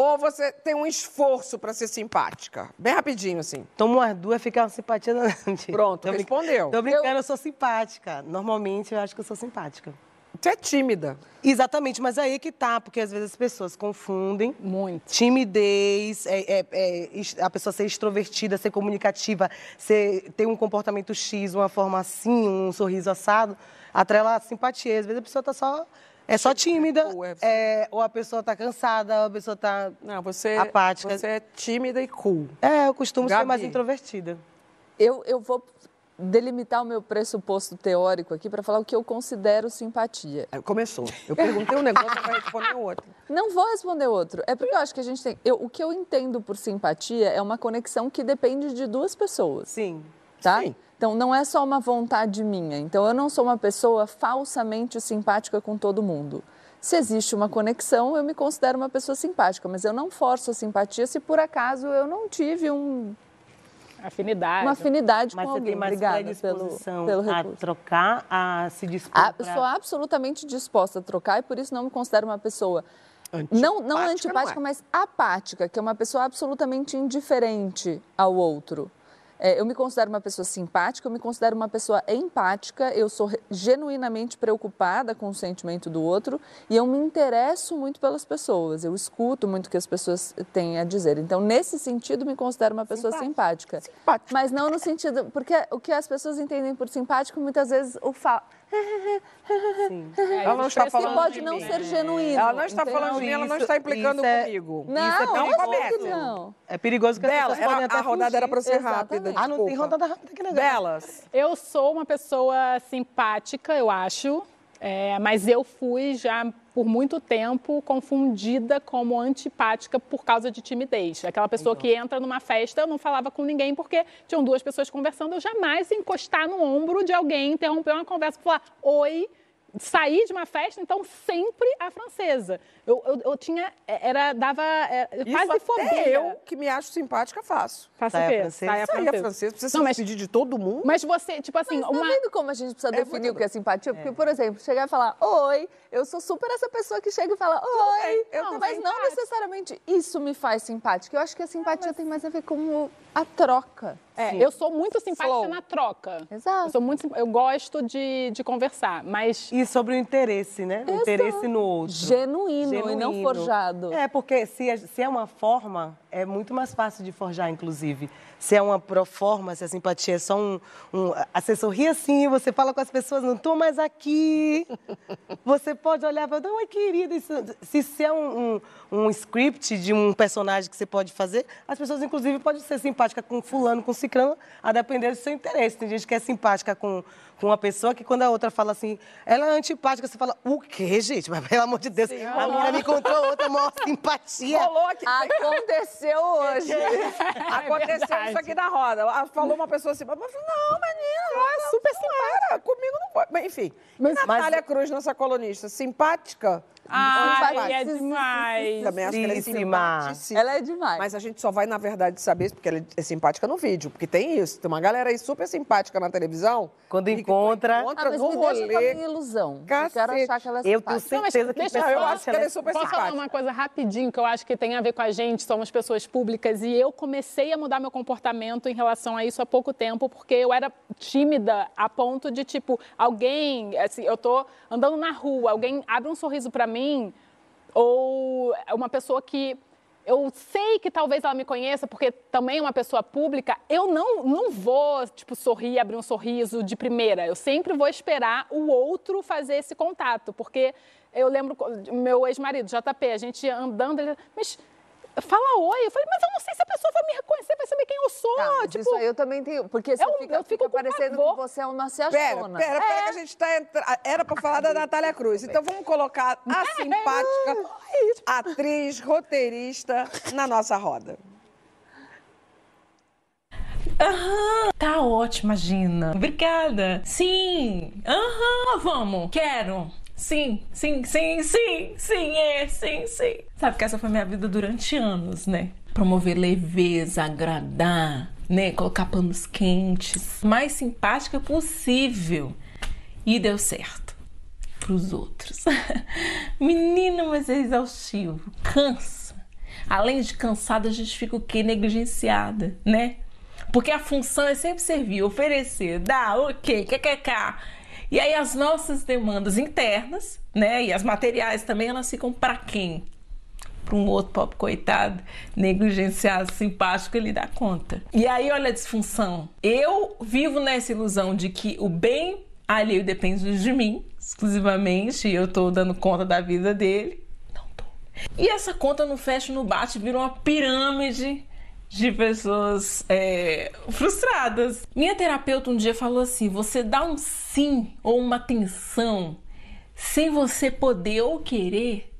Ou você tem um esforço para ser simpática? Bem rapidinho, assim. Toma umas duas, fica uma simpatia. Pronto, tô respondeu. Tô brincando, eu... eu sou simpática. Normalmente, eu acho que eu sou simpática. Você é tímida. Exatamente, mas aí que tá, porque às vezes as pessoas confundem. Muito. Timidez, é, é, é, a pessoa ser extrovertida, ser comunicativa, ser, ter um comportamento X, uma forma assim, um sorriso assado, atrela a simpatia. Às vezes a pessoa tá só. É só tímida, é, ou a pessoa tá cansada, ou a pessoa tá Não, você, apática. Você é tímida e cool. É, eu costumo Gabi. ser mais introvertida. Eu, eu vou delimitar o meu pressuposto teórico aqui para falar o que eu considero simpatia. É, começou. Eu perguntei um negócio para responder outro. Não vou responder outro. É porque eu acho que a gente tem. Eu, o que eu entendo por simpatia é uma conexão que depende de duas pessoas. Sim. Tá? Sim. Então, não é só uma vontade minha. Então, eu não sou uma pessoa falsamente simpática com todo mundo. Se existe uma conexão, eu me considero uma pessoa simpática, mas eu não forço a simpatia se por acaso eu não tive um Afinidade. Uma afinidade Mas com você alguém. tem mais Obrigada pelo, pelo a trocar, a se dispor a, pra... Sou absolutamente disposta a trocar e por isso não me considero uma pessoa... Antipática, não, não antipática, não é. mas apática, que é uma pessoa absolutamente indiferente ao outro. É, eu me considero uma pessoa simpática, eu me considero uma pessoa empática, eu sou genuinamente preocupada com o sentimento do outro e eu me interesso muito pelas pessoas, eu escuto muito o que as pessoas têm a dizer. Então, nesse sentido, me considero uma pessoa simpática. simpática. Mas não no sentido. Porque o que as pessoas entendem por simpático, muitas vezes o fa Sim. ela não está falando pode não ser genuíno. Ela não está entendeu? falando de mim, ela não está implicando é... comigo. Não, isso é perigoso. Não. É perigoso que Bela, as era, a rodada era para ser Exatamente. rápida. Ah, não tem rodada rápida que legal. Belas. Eu sou uma pessoa simpática, eu acho. É, mas eu fui já por muito tempo confundida como antipática por causa de timidez. Aquela pessoa então. que entra numa festa, eu não falava com ninguém porque tinham duas pessoas conversando, eu jamais encostar no ombro de alguém, interromper uma conversa, falar oi, sair de uma festa, então sempre a francesa. Eu, eu, eu tinha, é, era, dava é, quase Isso fobia. eu, que me acho simpática, faço. Faço o quê? Saia francesa. francesa. Precisa não, mas, pedir de todo mundo? Mas você, tipo assim... Mas tá uma... vendo como a gente precisa é definir o que é simpatia? Porque, é. por exemplo, chegar e falar, oi, eu sou super essa pessoa que chega e fala, oi. Eu não, mas não necessariamente isso me faz simpática. Eu acho que a simpatia mas... tem mais a ver com a troca. É, eu sou muito simpática Flow. na troca. Exato. Eu, sou muito, eu gosto de, de conversar, mas E sobre o interesse, né? O interesse no outro. Genuíno, Genuíno, e não forjado. É, porque se é, se é uma forma, é muito mais fácil de forjar, inclusive. Se é uma proforma, se a simpatia é só um. um você sorri assim, você fala com as pessoas, não estou mais aqui. Você pode olhar e falar, não, querida, isso, se isso é um, um, um, script de um personagem que você pode fazer, as pessoas, inclusive, podem ser simpáticas com fulano, com ciclano, a depender do seu interesse. Tem gente que é simpática com com uma pessoa que quando a outra fala assim, ela é antipática, você fala, o quê, gente? Mas pelo amor de Deus, Sim, a menina me encontrou outra maior simpatia. Aconteceu hoje. Aconteceu é isso aqui na roda. Falou uma pessoa assim, mas não, menina, não, é super simpática. Comigo não pode. Enfim, mas, Natália mas... Cruz, nossa colunista, simpática? Ah, é demais. Também acho que ela é simpaticíssima. Ela é demais. Mas a gente só vai, na verdade, saber isso porque ela é simpática no vídeo. Porque tem isso. Tem uma galera aí super simpática na televisão. Quando encontra... encontra ah, mas no me rolê. deixa com ilusão. Cacete. quero achar que ela é Eu tenho certeza que deixa, eu acho que ela é super posso simpática. falar uma coisa rapidinho que eu acho que tem a ver com a gente, somos pessoas públicas, e eu comecei a mudar meu comportamento em relação a isso há pouco tempo, porque eu era tímida a ponto de, tipo, alguém, assim, eu tô andando na rua, alguém abre um sorriso para mim, ou uma pessoa que eu sei que talvez ela me conheça, porque também é uma pessoa pública, eu não, não vou, tipo, sorrir, abrir um sorriso de primeira. Eu sempre vou esperar o outro fazer esse contato, porque eu lembro meu ex-marido, JP, a gente andando, ele, mas fala oi. Eu falei, mas eu não sei se a pessoa vai me reconhecer, vai saber quem eu sou. Tá, tipo, isso aí eu também tenho. Porque você eu, fica, eu fico fica parecendo que você é uma se Pera, pera, pera, é. que a gente tá entrando. Era pra falar da Natália Cruz. Então vamos colocar a é. simpática atriz, roteirista na nossa roda. Aham, tá ótima, Gina. Obrigada. Sim, aham, vamos. Quero. Sim, sim, sim, sim, sim, é, sim, sim. Sabe que essa foi minha vida durante anos, né? Promover leveza, agradar, né? Colocar panos quentes, mais simpática possível. E deu certo pros outros. Menina, mas é exaustivo, cansa. Além de cansada, a gente fica o quê? Negligenciada, né? Porque a função é sempre servir, oferecer, dar, o quê, que, que, que, e aí as nossas demandas internas, né, e as materiais também, elas ficam para quem? Para um outro pobre coitado, negligenciado, simpático, ele dá conta. E aí, olha a disfunção. Eu vivo nessa ilusão de que o bem alheio depende de mim, exclusivamente, e eu tô dando conta da vida dele. Não tô. E essa conta não fecha, no bate, vira uma pirâmide de pessoas é, frustradas. Minha terapeuta um dia falou assim: você dá um sim ou uma atenção sem você poder ou querer,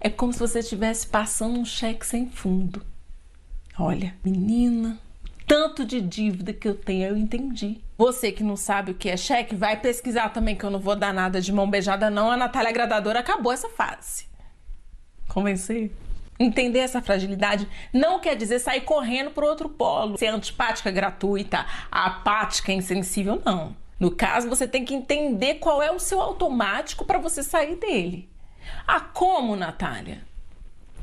é como se você estivesse passando um cheque sem fundo. Olha, menina, tanto de dívida que eu tenho, eu entendi. Você que não sabe o que é cheque, vai pesquisar também, que eu não vou dar nada de mão beijada, não. A Natália Agradadora acabou essa fase. Convencer? Entender essa fragilidade não quer dizer sair correndo para outro polo, ser antipática gratuita, apática, insensível, não. No caso, você tem que entender qual é o seu automático para você sair dele. Ah, como, Natália?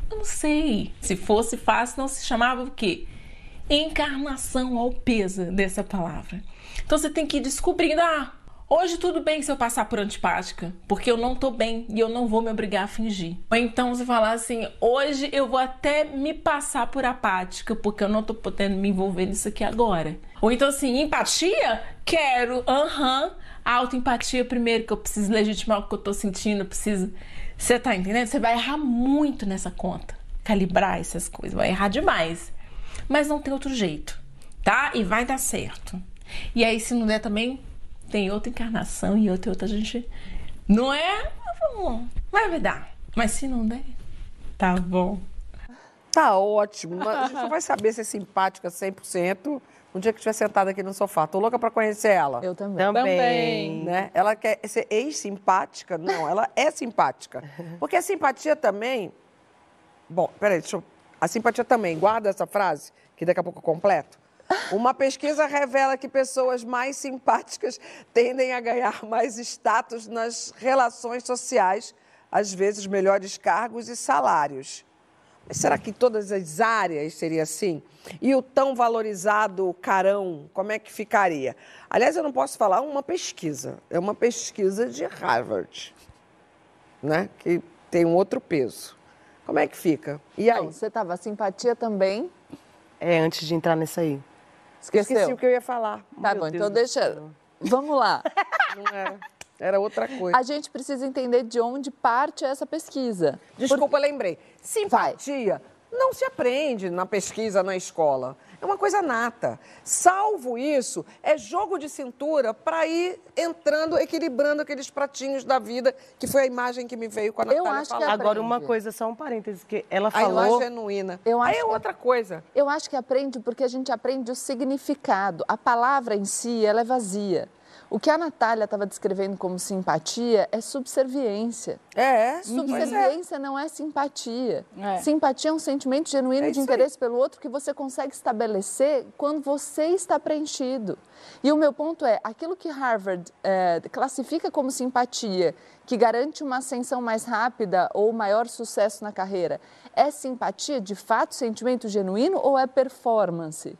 Não sei. Se fosse fácil, não se chamava o quê? Encarnação ao peso dessa palavra. Então você tem que ir descobrindo, ah, Hoje tudo bem se eu passar por antipática, porque eu não tô bem e eu não vou me obrigar a fingir. Ou então você falar assim, hoje eu vou até me passar por apática, porque eu não tô podendo me envolver nisso aqui agora. Ou então assim, empatia? Quero, aham. Uhum. Autoempatia primeiro, que eu preciso legitimar o que eu tô sentindo, eu preciso. Você tá entendendo? Você vai errar muito nessa conta. Calibrar essas coisas, vai errar demais. Mas não tem outro jeito, tá? E vai dar certo. E aí, se não der também, tem outra encarnação e outra outra a gente. Não é? Vai dar. Mas se não der, tá bom. Tá ótimo. A gente não vai saber se é simpática 100%. Um dia que estiver sentada aqui no sofá. Tô louca para conhecer ela. Eu também. Também. Né? Ela quer ser ex-simpática? Não, ela é simpática. Porque a simpatia também... Bom, peraí, deixa eu... A simpatia também, guarda essa frase, que daqui a pouco eu completo. Uma pesquisa revela que pessoas mais simpáticas tendem a ganhar mais status nas relações sociais, às vezes melhores cargos e salários. Será que todas as áreas seria assim? E o tão valorizado carão, como é que ficaria? Aliás, eu não posso falar uma pesquisa. É uma pesquisa de Harvard, né? Que tem um outro peso. Como é que fica? E aí? Não, você estava simpatia também? É, antes de entrar nessa aí. Esqueceu? Esqueci o que eu ia falar. Tá Meu bom, Deus então deixa. céu. Vamos lá. Não era. Era outra coisa. A gente precisa entender de onde parte essa pesquisa. Desculpa, lembrei. Simpatia não se aprende na pesquisa na escola. É uma coisa nata. Salvo isso, é jogo de cintura para ir entrando, equilibrando aqueles pratinhos da vida, que foi a imagem que me veio com a Eu Natália acho que falando. Agora, uma coisa, só um parênteses, que ela A imagem falou... genuína. Eu Aí acho é que- outra coisa. Eu acho que aprende porque a gente aprende o significado. A palavra em si, ela é vazia. O que a Natália estava descrevendo como simpatia é subserviência. É, pois é. Subserviência não é simpatia. É. Simpatia é um sentimento genuíno É de interesse pelo outro que você consegue estabelecer quando você está preenchido. E o meu ponto é, aquilo que Harvard eh, classifica como simpatia, que garante uma ascensão mais rápida ou maior sucesso na carreira, é simpatia de fato, sentimento genuíno ou é performance?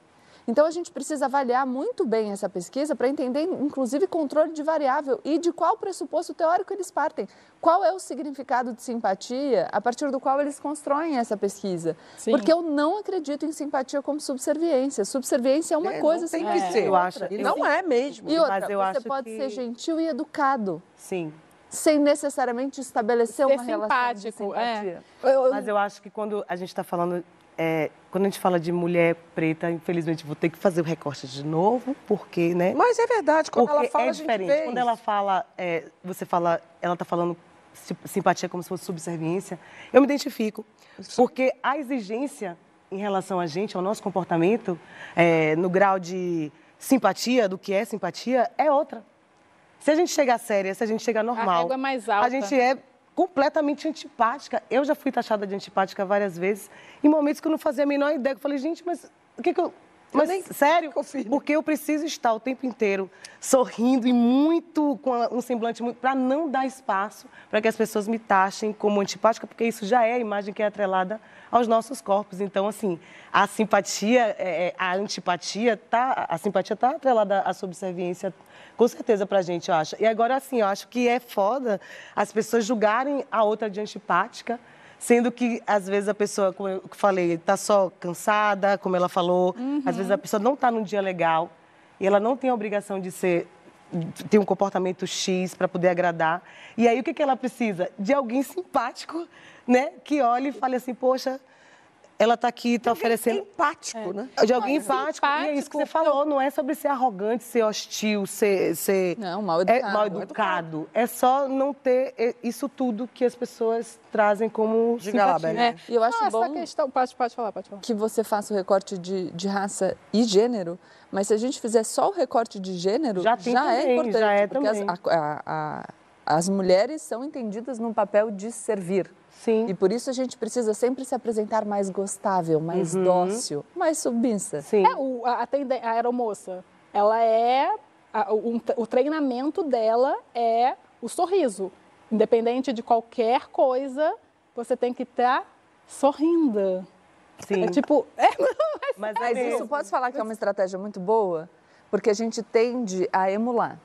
Então a gente precisa avaliar muito bem essa pesquisa para entender, inclusive, controle de variável e de qual pressuposto teórico eles partem. Qual é o significado de simpatia a partir do qual eles constroem essa pesquisa? Sim. Porque eu não acredito em simpatia como subserviência. Subserviência é uma É, coisa, não tem simpatia que é ser. Eu acho- E não é mesmo. E outra, Mas eu você acho pode que- ser gentil e educado, Sim. sem necessariamente estabelecer Ser uma relação de simpático, é. simpatia. Mas eu acho que quando a gente está falando, é, quando a gente fala de mulher preta, infelizmente vou ter que fazer o recorte de novo, porque, né? Mas é verdade, quando porque ela fala, é a gente diferente. vê Quando ela fala, é, você fala, ela está falando si- simpatia como se fosse subserviência, eu me identifico. Porque a exigência em relação a gente, ao nosso comportamento, é, no grau de simpatia, do que é simpatia, é outra. Se a gente chegar séria, se a gente chegar normal, régua é mais alta. a gente é completamente antipática. Eu já fui taxada de antipática várias vezes, em momentos que eu não fazia a menor ideia. Eu falei, gente, mas o que, que eu. Mas, nem sério, confirmo. porque eu preciso estar o tempo inteiro sorrindo e muito, com um semblante muito. para não dar espaço para que as pessoas me taxem como antipática, porque isso já é a imagem que é atrelada aos nossos corpos. Então, assim, a simpatia, é, é, a antipatia, tá, a simpatia está atrelada à subserviência, com certeza, para a gente, eu acho. E agora, assim, eu acho que é foda as pessoas julgarem a outra de antipática, sendo que, às vezes, a pessoa, como eu falei, está só cansada, como ela falou, às vezes a pessoa não está num dia legal e ela não tem a obrigação de ser ter um comportamento X para poder agradar. E aí o que, que ela precisa? De alguém simpático, né? Que olhe e fale assim, poxa, ela está aqui, está oferecendo. empático, né? De alguém Não, é empático. E é isso que você falou, não é sobre ser arrogante, ser hostil, ser. ser Não, mal é, educado. mal educado. É só não ter isso tudo que as pessoas trazem como Diga lá. É, e eu acho Não, essa bom questão. Pode, pode falar, pode falar. que você faça o recorte de, de raça e gênero, mas se a gente fizer só o recorte de gênero, Já tem é também, importante. já é porque as- a- a- a- as mulheres são entendidas no papel de servir. Sim. E por isso a gente precisa sempre se apresentar mais gostável, mais dócil, mais submissa. Sim. É, o, a, a aeromoça, ela é. a- o, o treinamento dela é o sorriso. Independente de qualquer coisa, você tem que estar sorrindo. Sim. É tipo. É, Mas, Mas é isso posso falar que é uma estratégia muito boa, porque a gente tende a emular.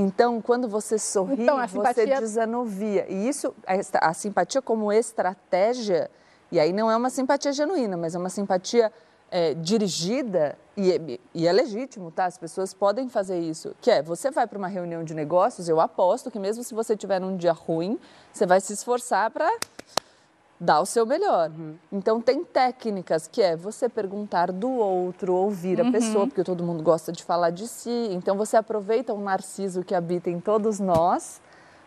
Então, quando você sorri, Então, simpatia- você desanuvia. E isso, a, simpatia como estratégia, e aí não é uma simpatia genuína, mas é uma simpatia é, dirigida, e é, e é legítimo, tá? As pessoas podem fazer isso. Que é, você vai para uma reunião de negócios, eu aposto que mesmo se você tiver um dia ruim, você vai se esforçar para dar o seu melhor. Então tem técnicas que é você perguntar do outro, ouvir a pessoa, porque todo mundo gosta de falar de si. Então você aproveita o narciso que habita em todos nós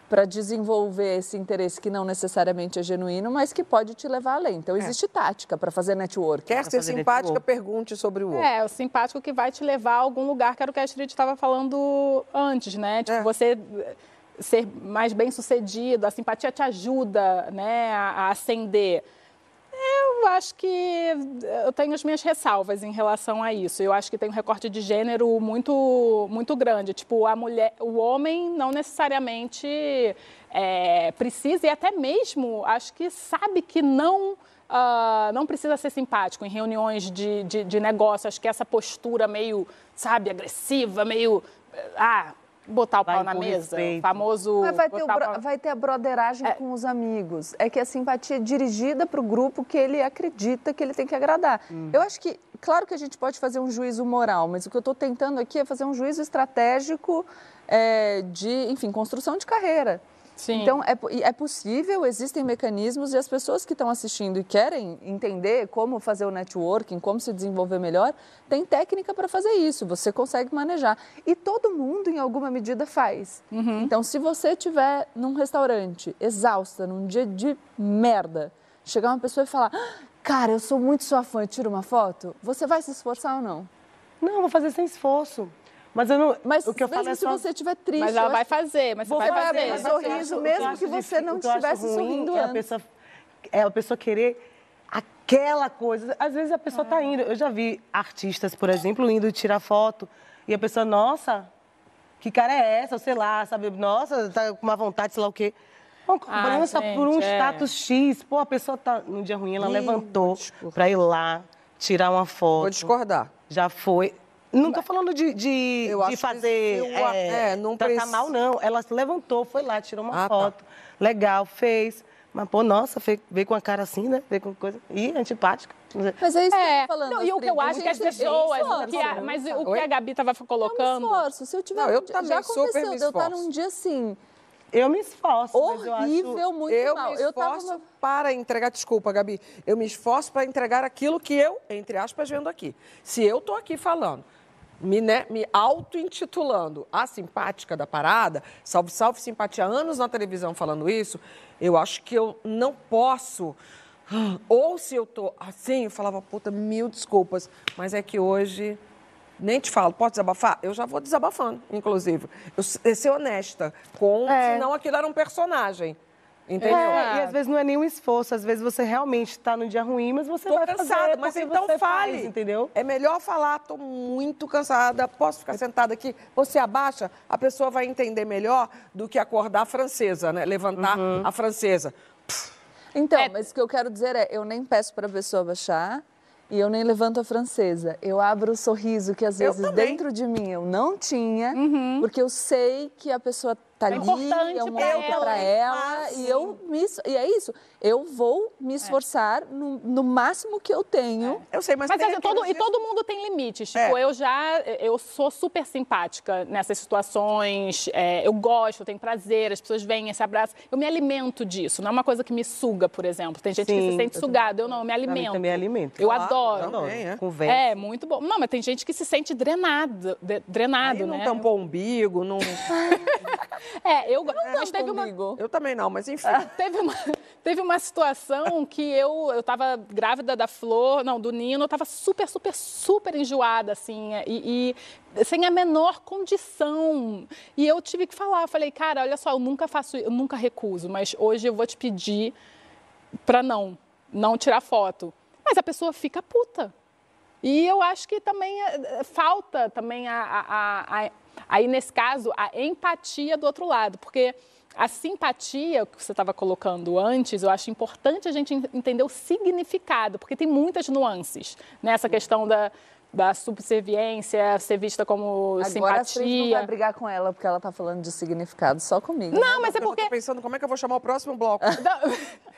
para desenvolver esse interesse que não necessariamente é genuíno, mas que pode te levar além. Então existe tática para fazer network. Quer ser simpática, network. pergunte sobre o outro. É, o simpático que vai te levar a algum lugar, que era o que a Astrid estava falando antes, né? Tipo, É. você ser mais bem sucedido, a simpatia te ajuda, né, a, a ascender. Eu acho que eu tenho as minhas ressalvas em relação a isso. Eu acho que tem um recorte de gênero muito, muito grande. Tipo, a mulher, o homem não necessariamente eh, precisa e até mesmo acho que sabe que não uh, não precisa ser simpático em reuniões de, de, de negócio. Acho que essa postura meio, sabe, agressiva, meio. Ah, botar o vai pau na mesa, respeito. o famoso. Mas vai ter, o vai ter a broderagem é. com os amigos. É que a simpatia é dirigida para o grupo que ele acredita que ele tem que agradar. Hum. Eu acho que, claro que a gente pode fazer um juízo moral, mas o que eu estou tentando aqui é fazer um juízo estratégico é, de, enfim, construção de carreira. Sim. Então, é, é possível, existem mecanismos e as pessoas que estão assistindo e querem entender como fazer o networking, como se desenvolver melhor, tem técnica para fazer isso, você consegue manejar. E todo mundo, em alguma medida, faz. Uhum. Então, se você estiver num restaurante, exausta, num dia de merda, chegar uma pessoa e falar: ah, Cara, eu sou muito sua fã, tira uma foto, você vai se esforçar ou não? Não, vou fazer sem esforço. Mas eu não. Mas o que eu falo é se só... você estiver triste. Mas ela vai fazer, mas você vai fazer. Um sorriso, mesmo que você não estivesse sorrindo é a pessoa, é a pessoa querer aquela coisa. Às vezes a pessoa está indo. Eu já vi artistas, por exemplo, indo tirar foto e a pessoa, nossa, que cara é essa? Ou sei lá, sabe? Nossa, tá com uma vontade, sei lá o quê. Uma cobrança ah, por um é. status X. Pô, a pessoa tá num dia ruim, ela Ih, levantou para ir lá tirar uma foto. Vou discordar. Já foi. Não estou falando de, de, de fazer, eu, é, é, não tratar preciso... mal, não. Ela se levantou, foi lá, tirou uma ah, tá. foto. Tá. Legal, fez. Mas, pô, nossa, veio com a cara assim, né? Veio com coisa. Ih, antipática. Mas é isso é. que eu tô falando. Não, e o que eu acho que as pessoas. O que a, mas o que a Gabi estava colocando. É um esforço. Se eu tiver. Não, eu também já aconteceu de eu estar num dia assim. Eu me esforço. Horrível, eu acho... muito eu mal. Me eu esforço tava... para entregar, desculpa, Gabi. Eu me esforço para entregar aquilo que eu, entre aspas, vendo aqui. Se eu estou aqui falando me, né, me auto-intitulando a simpática da parada, salve, salve simpatia, anos na televisão falando isso, eu acho que eu não posso. Ou se eu tô assim, eu falava, puta, mil desculpas, mas é que hoje nem te falo, pode desabafar? Eu já vou desabafando, inclusive. Eu, ser honesta com, é. senão aquilo era um personagem. Entendeu? É, e às vezes não é nenhum esforço, às vezes você realmente está no dia ruim, mas você tô vai cansada, fazer mas então fale, faz, entendeu? É melhor falar, tô muito cansada, posso ficar sentada aqui? Você abaixa, a pessoa vai entender melhor do que acordar a francesa, né? Levantar uhum. a francesa. Então, é... mas o que eu quero dizer é, eu nem peço para a pessoa baixar, e eu nem levanto a francesa. Eu abro o sorriso que às vezes dentro de mim eu não tinha, uhum. porque eu sei que a pessoa tá é ali, é um momento para ela, e eu me, e é isso. Eu vou me esforçar é. no, no, máximo que eu tenho. É. Eu sei, mas, mas assim, todo, e todo mundo tem limites. Tipo, é. eu já eu sou super simpática nessas situações. É, eu gosto, eu tenho prazer, as pessoas vêm, se abraçam. Eu me alimento disso. Não é uma coisa que me suga, por exemplo. Tem gente Sim, que se sente sugado. Eu não, eu me alimento. Eu me alimento. Eu claro, adoro. Também, é. Conversa. É, muito bom. Não, mas tem gente que se sente drenado, drenado, Aí não né? tampou o umbigo, não... É, eu, é, mas teve uma, eu também não, mas enfim. Teve uma, teve uma situação que eu, eu tava grávida da Flor, não, do Nino, eu tava super, super, super enjoada, assim, e, e sem a menor condição. E eu tive que falar, eu falei, cara, olha só, eu nunca faço, eu nunca recuso, mas hoje eu vou te pedir para não, não tirar foto. Mas a pessoa fica puta. E eu acho que também é, falta também a, a, a, Aí, nesse caso, a empatia do outro lado, porque a simpatia que você estava colocando antes, eu acho importante a gente entender o significado, porque tem muitas nuances nessa questão da, da subserviência, ser vista como Agora simpatia. Agora não vai brigar com ela porque ela está falando de significado, só comigo. Não, mas é porque... Eu tô pensando como é que eu vou chamar o próximo bloco.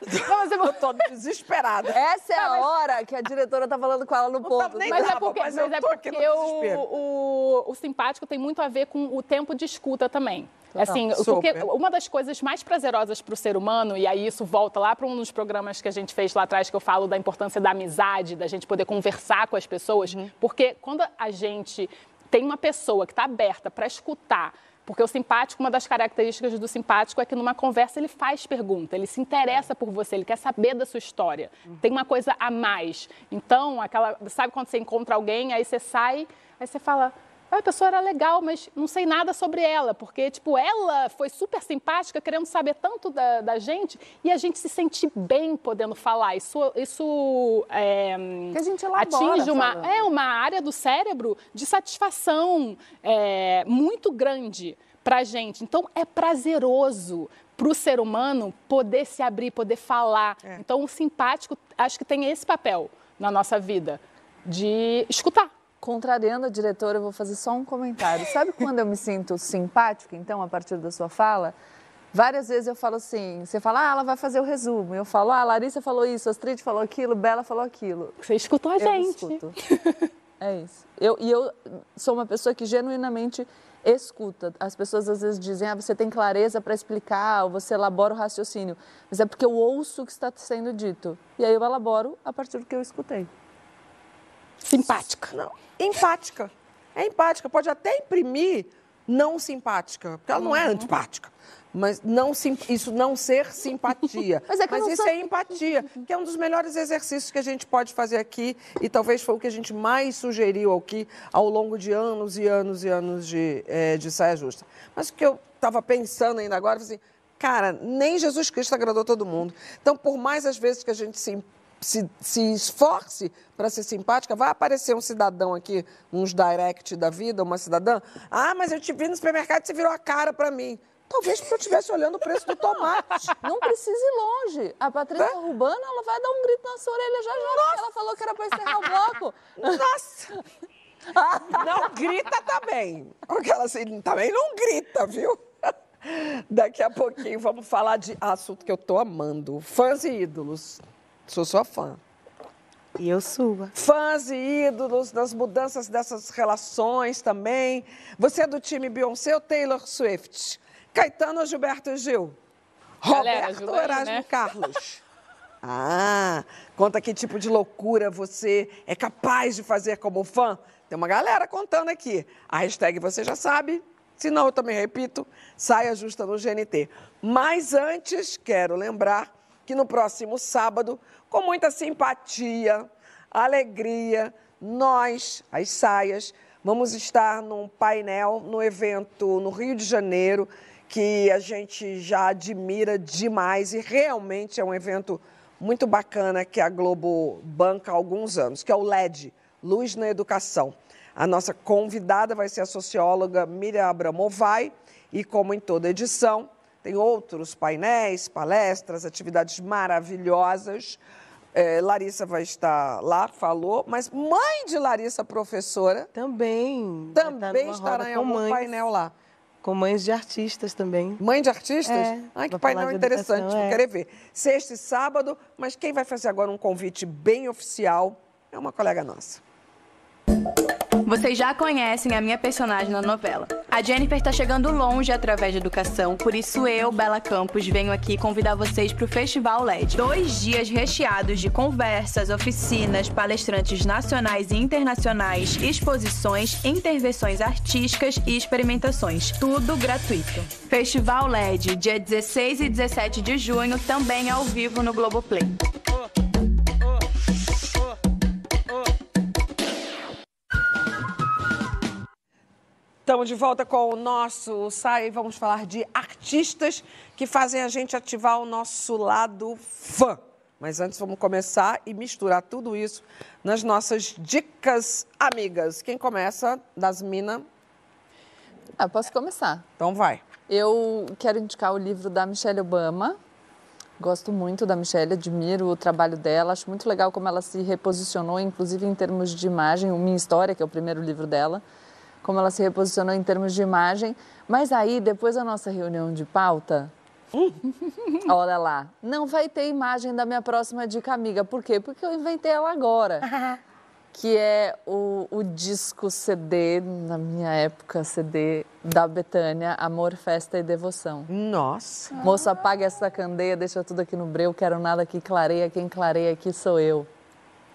Não, mas eu tô desesperada. Essa é a hora que a diretora tá falando com ela no ponto. Mas, é porque, mas, mas é porque o, o, o simpático tem muito a ver com o tempo de escuta também. Assim, porque uma das coisas mais prazerosas para o ser humano, e aí isso volta lá para um dos programas que a gente fez lá atrás, que eu falo da importância da amizade, da gente poder conversar com as pessoas, uhum. porque quando a gente tem uma pessoa que está aberta para escutar, porque o simpático, uma das características do simpático é que numa conversa ele faz pergunta, ele se interessa por você, ele quer saber da sua história. Uhum. Tem uma coisa a mais. Então, aquela, sabe quando você encontra alguém, aí você sai, aí você fala, a pessoa era legal, mas não sei nada sobre ela, porque, tipo, ela foi super simpática, querendo saber tanto da, da gente, e a gente se sente bem podendo falar. Isso, isso é, atinge uma, é, uma área do cérebro de satisfação é, muito grande para gente. Então, é prazeroso para o ser humano poder se abrir, poder falar. É. Então, o simpático, acho que tem esse papel na nossa vida, de escutar. Contrariando a diretora, eu vou fazer só um comentário. Sabe quando eu me sinto simpática, então, a partir da sua fala? Várias vezes eu falo assim, você fala, ah, ela vai fazer o resumo. Eu falo, ah, a Larissa falou isso, a Astrid falou aquilo, Bela falou aquilo. Você escutou a eu gente. Escuto. é isso. Eu, e eu sou uma pessoa que genuinamente escuta. As pessoas às vezes dizem, ah, você tem clareza para explicar, ou você elabora o raciocínio. Mas é porque eu ouço o que está sendo dito. E aí eu elaboro a partir do que eu escutei. Simpática. Não, empática. É empática. Pode até imprimir não simpática, porque ela não é uhum. antipática. Mas não, isso não ser simpatia. Mas, é Mas isso sou... é empatia, que é um dos melhores exercícios que a gente pode fazer aqui e talvez foi o que a gente mais sugeriu aqui ao longo de anos e anos e anos de, é, de saia justa. Mas o que eu estava pensando ainda agora, assim, cara, nem Jesus Cristo agradou todo mundo. Então, por mais às vezes que a gente se se, se esforce para ser simpática, vai aparecer um cidadão aqui, uns direct da vida, uma cidadã. Ah, mas eu te vi no supermercado e você virou a cara para mim. Talvez porque eu estivesse olhando o preço do tomate. Não precisa ir longe. A Patrícia? Rubana, ela vai dar um grito na sua orelha já já. Ela falou que era para encerrar o bloco. Nossa! Não grita também. Porque ela assim, também não grita, viu? Daqui a pouquinho vamos falar de assunto que eu tô amando. Fãs e ídolos. Sou sua fã. E eu sua. Fãs e ídolos das mudanças dessas relações também. Você é do time Beyoncé ou Taylor Swift? Caetano ou Gilberto Gil? Galera, Roberto ou Erasmo né? Carlos? Ah, conta que tipo de loucura você é capaz de fazer como fã. Tem uma galera contando aqui. A hashtag você já sabe. Se não, eu também repito, saia justa no GNT. Mas antes, quero lembrar que no próximo sábado, com muita simpatia, alegria, nós, as saias, vamos estar num painel, no evento no Rio de Janeiro, que a gente já admira demais e realmente é um evento muito bacana que a Globo banca há alguns anos, que é o LED, Luz na Educação. A nossa convidada vai ser a socióloga Miriam Abramovai e, como em toda edição, tem outros painéis, palestras, atividades maravilhosas. É, Larissa vai estar lá, falou, mas mãe de Larissa, professora. Também. Também estará em algum mães, painel lá. Com mães de artistas também. Mãe de artistas? É, Ai, que painel interessante, vou é. querer ver. Sexta e sábado, mas quem vai fazer agora um convite bem oficial é uma colega nossa. Vocês já conhecem a minha personagem na novela. A Jennifer está chegando longe através da educação, por isso eu, Bela Campos, venho aqui convidar vocês para o Festival LED. Dois dias recheados de conversas, oficinas, palestrantes nacionais e internacionais, exposições, intervenções artísticas e experimentações. Tudo gratuito. Festival LED, dia 16 e 17 de junho, também ao vivo no Globoplay. Estamos de volta com o nosso SAI e vamos falar de artistas que fazem a gente ativar o nosso lado fã. Mas antes vamos começar e misturar tudo isso nas nossas dicas amigas. Quem começa das minas? Ah, posso começar. Então vai. Eu quero indicar o livro da Michelle Obama. Gosto muito da Michelle, admiro o trabalho dela, acho muito legal como ela se reposicionou, inclusive em termos de imagem, o Minha História, que é o primeiro livro dela como ela se reposicionou em termos de imagem. Mas aí, depois da nossa reunião de pauta, olha lá, não vai ter imagem da minha próxima dica amiga. Por quê? Porque eu inventei ela agora. que é o, o, disco CD, na minha época, CD da Betânia, Amor, Festa e Devoção. Nossa! Moça, apaga essa candeia, deixa tudo aqui no breu, quero nada que clareia, quem clareia aqui sou eu.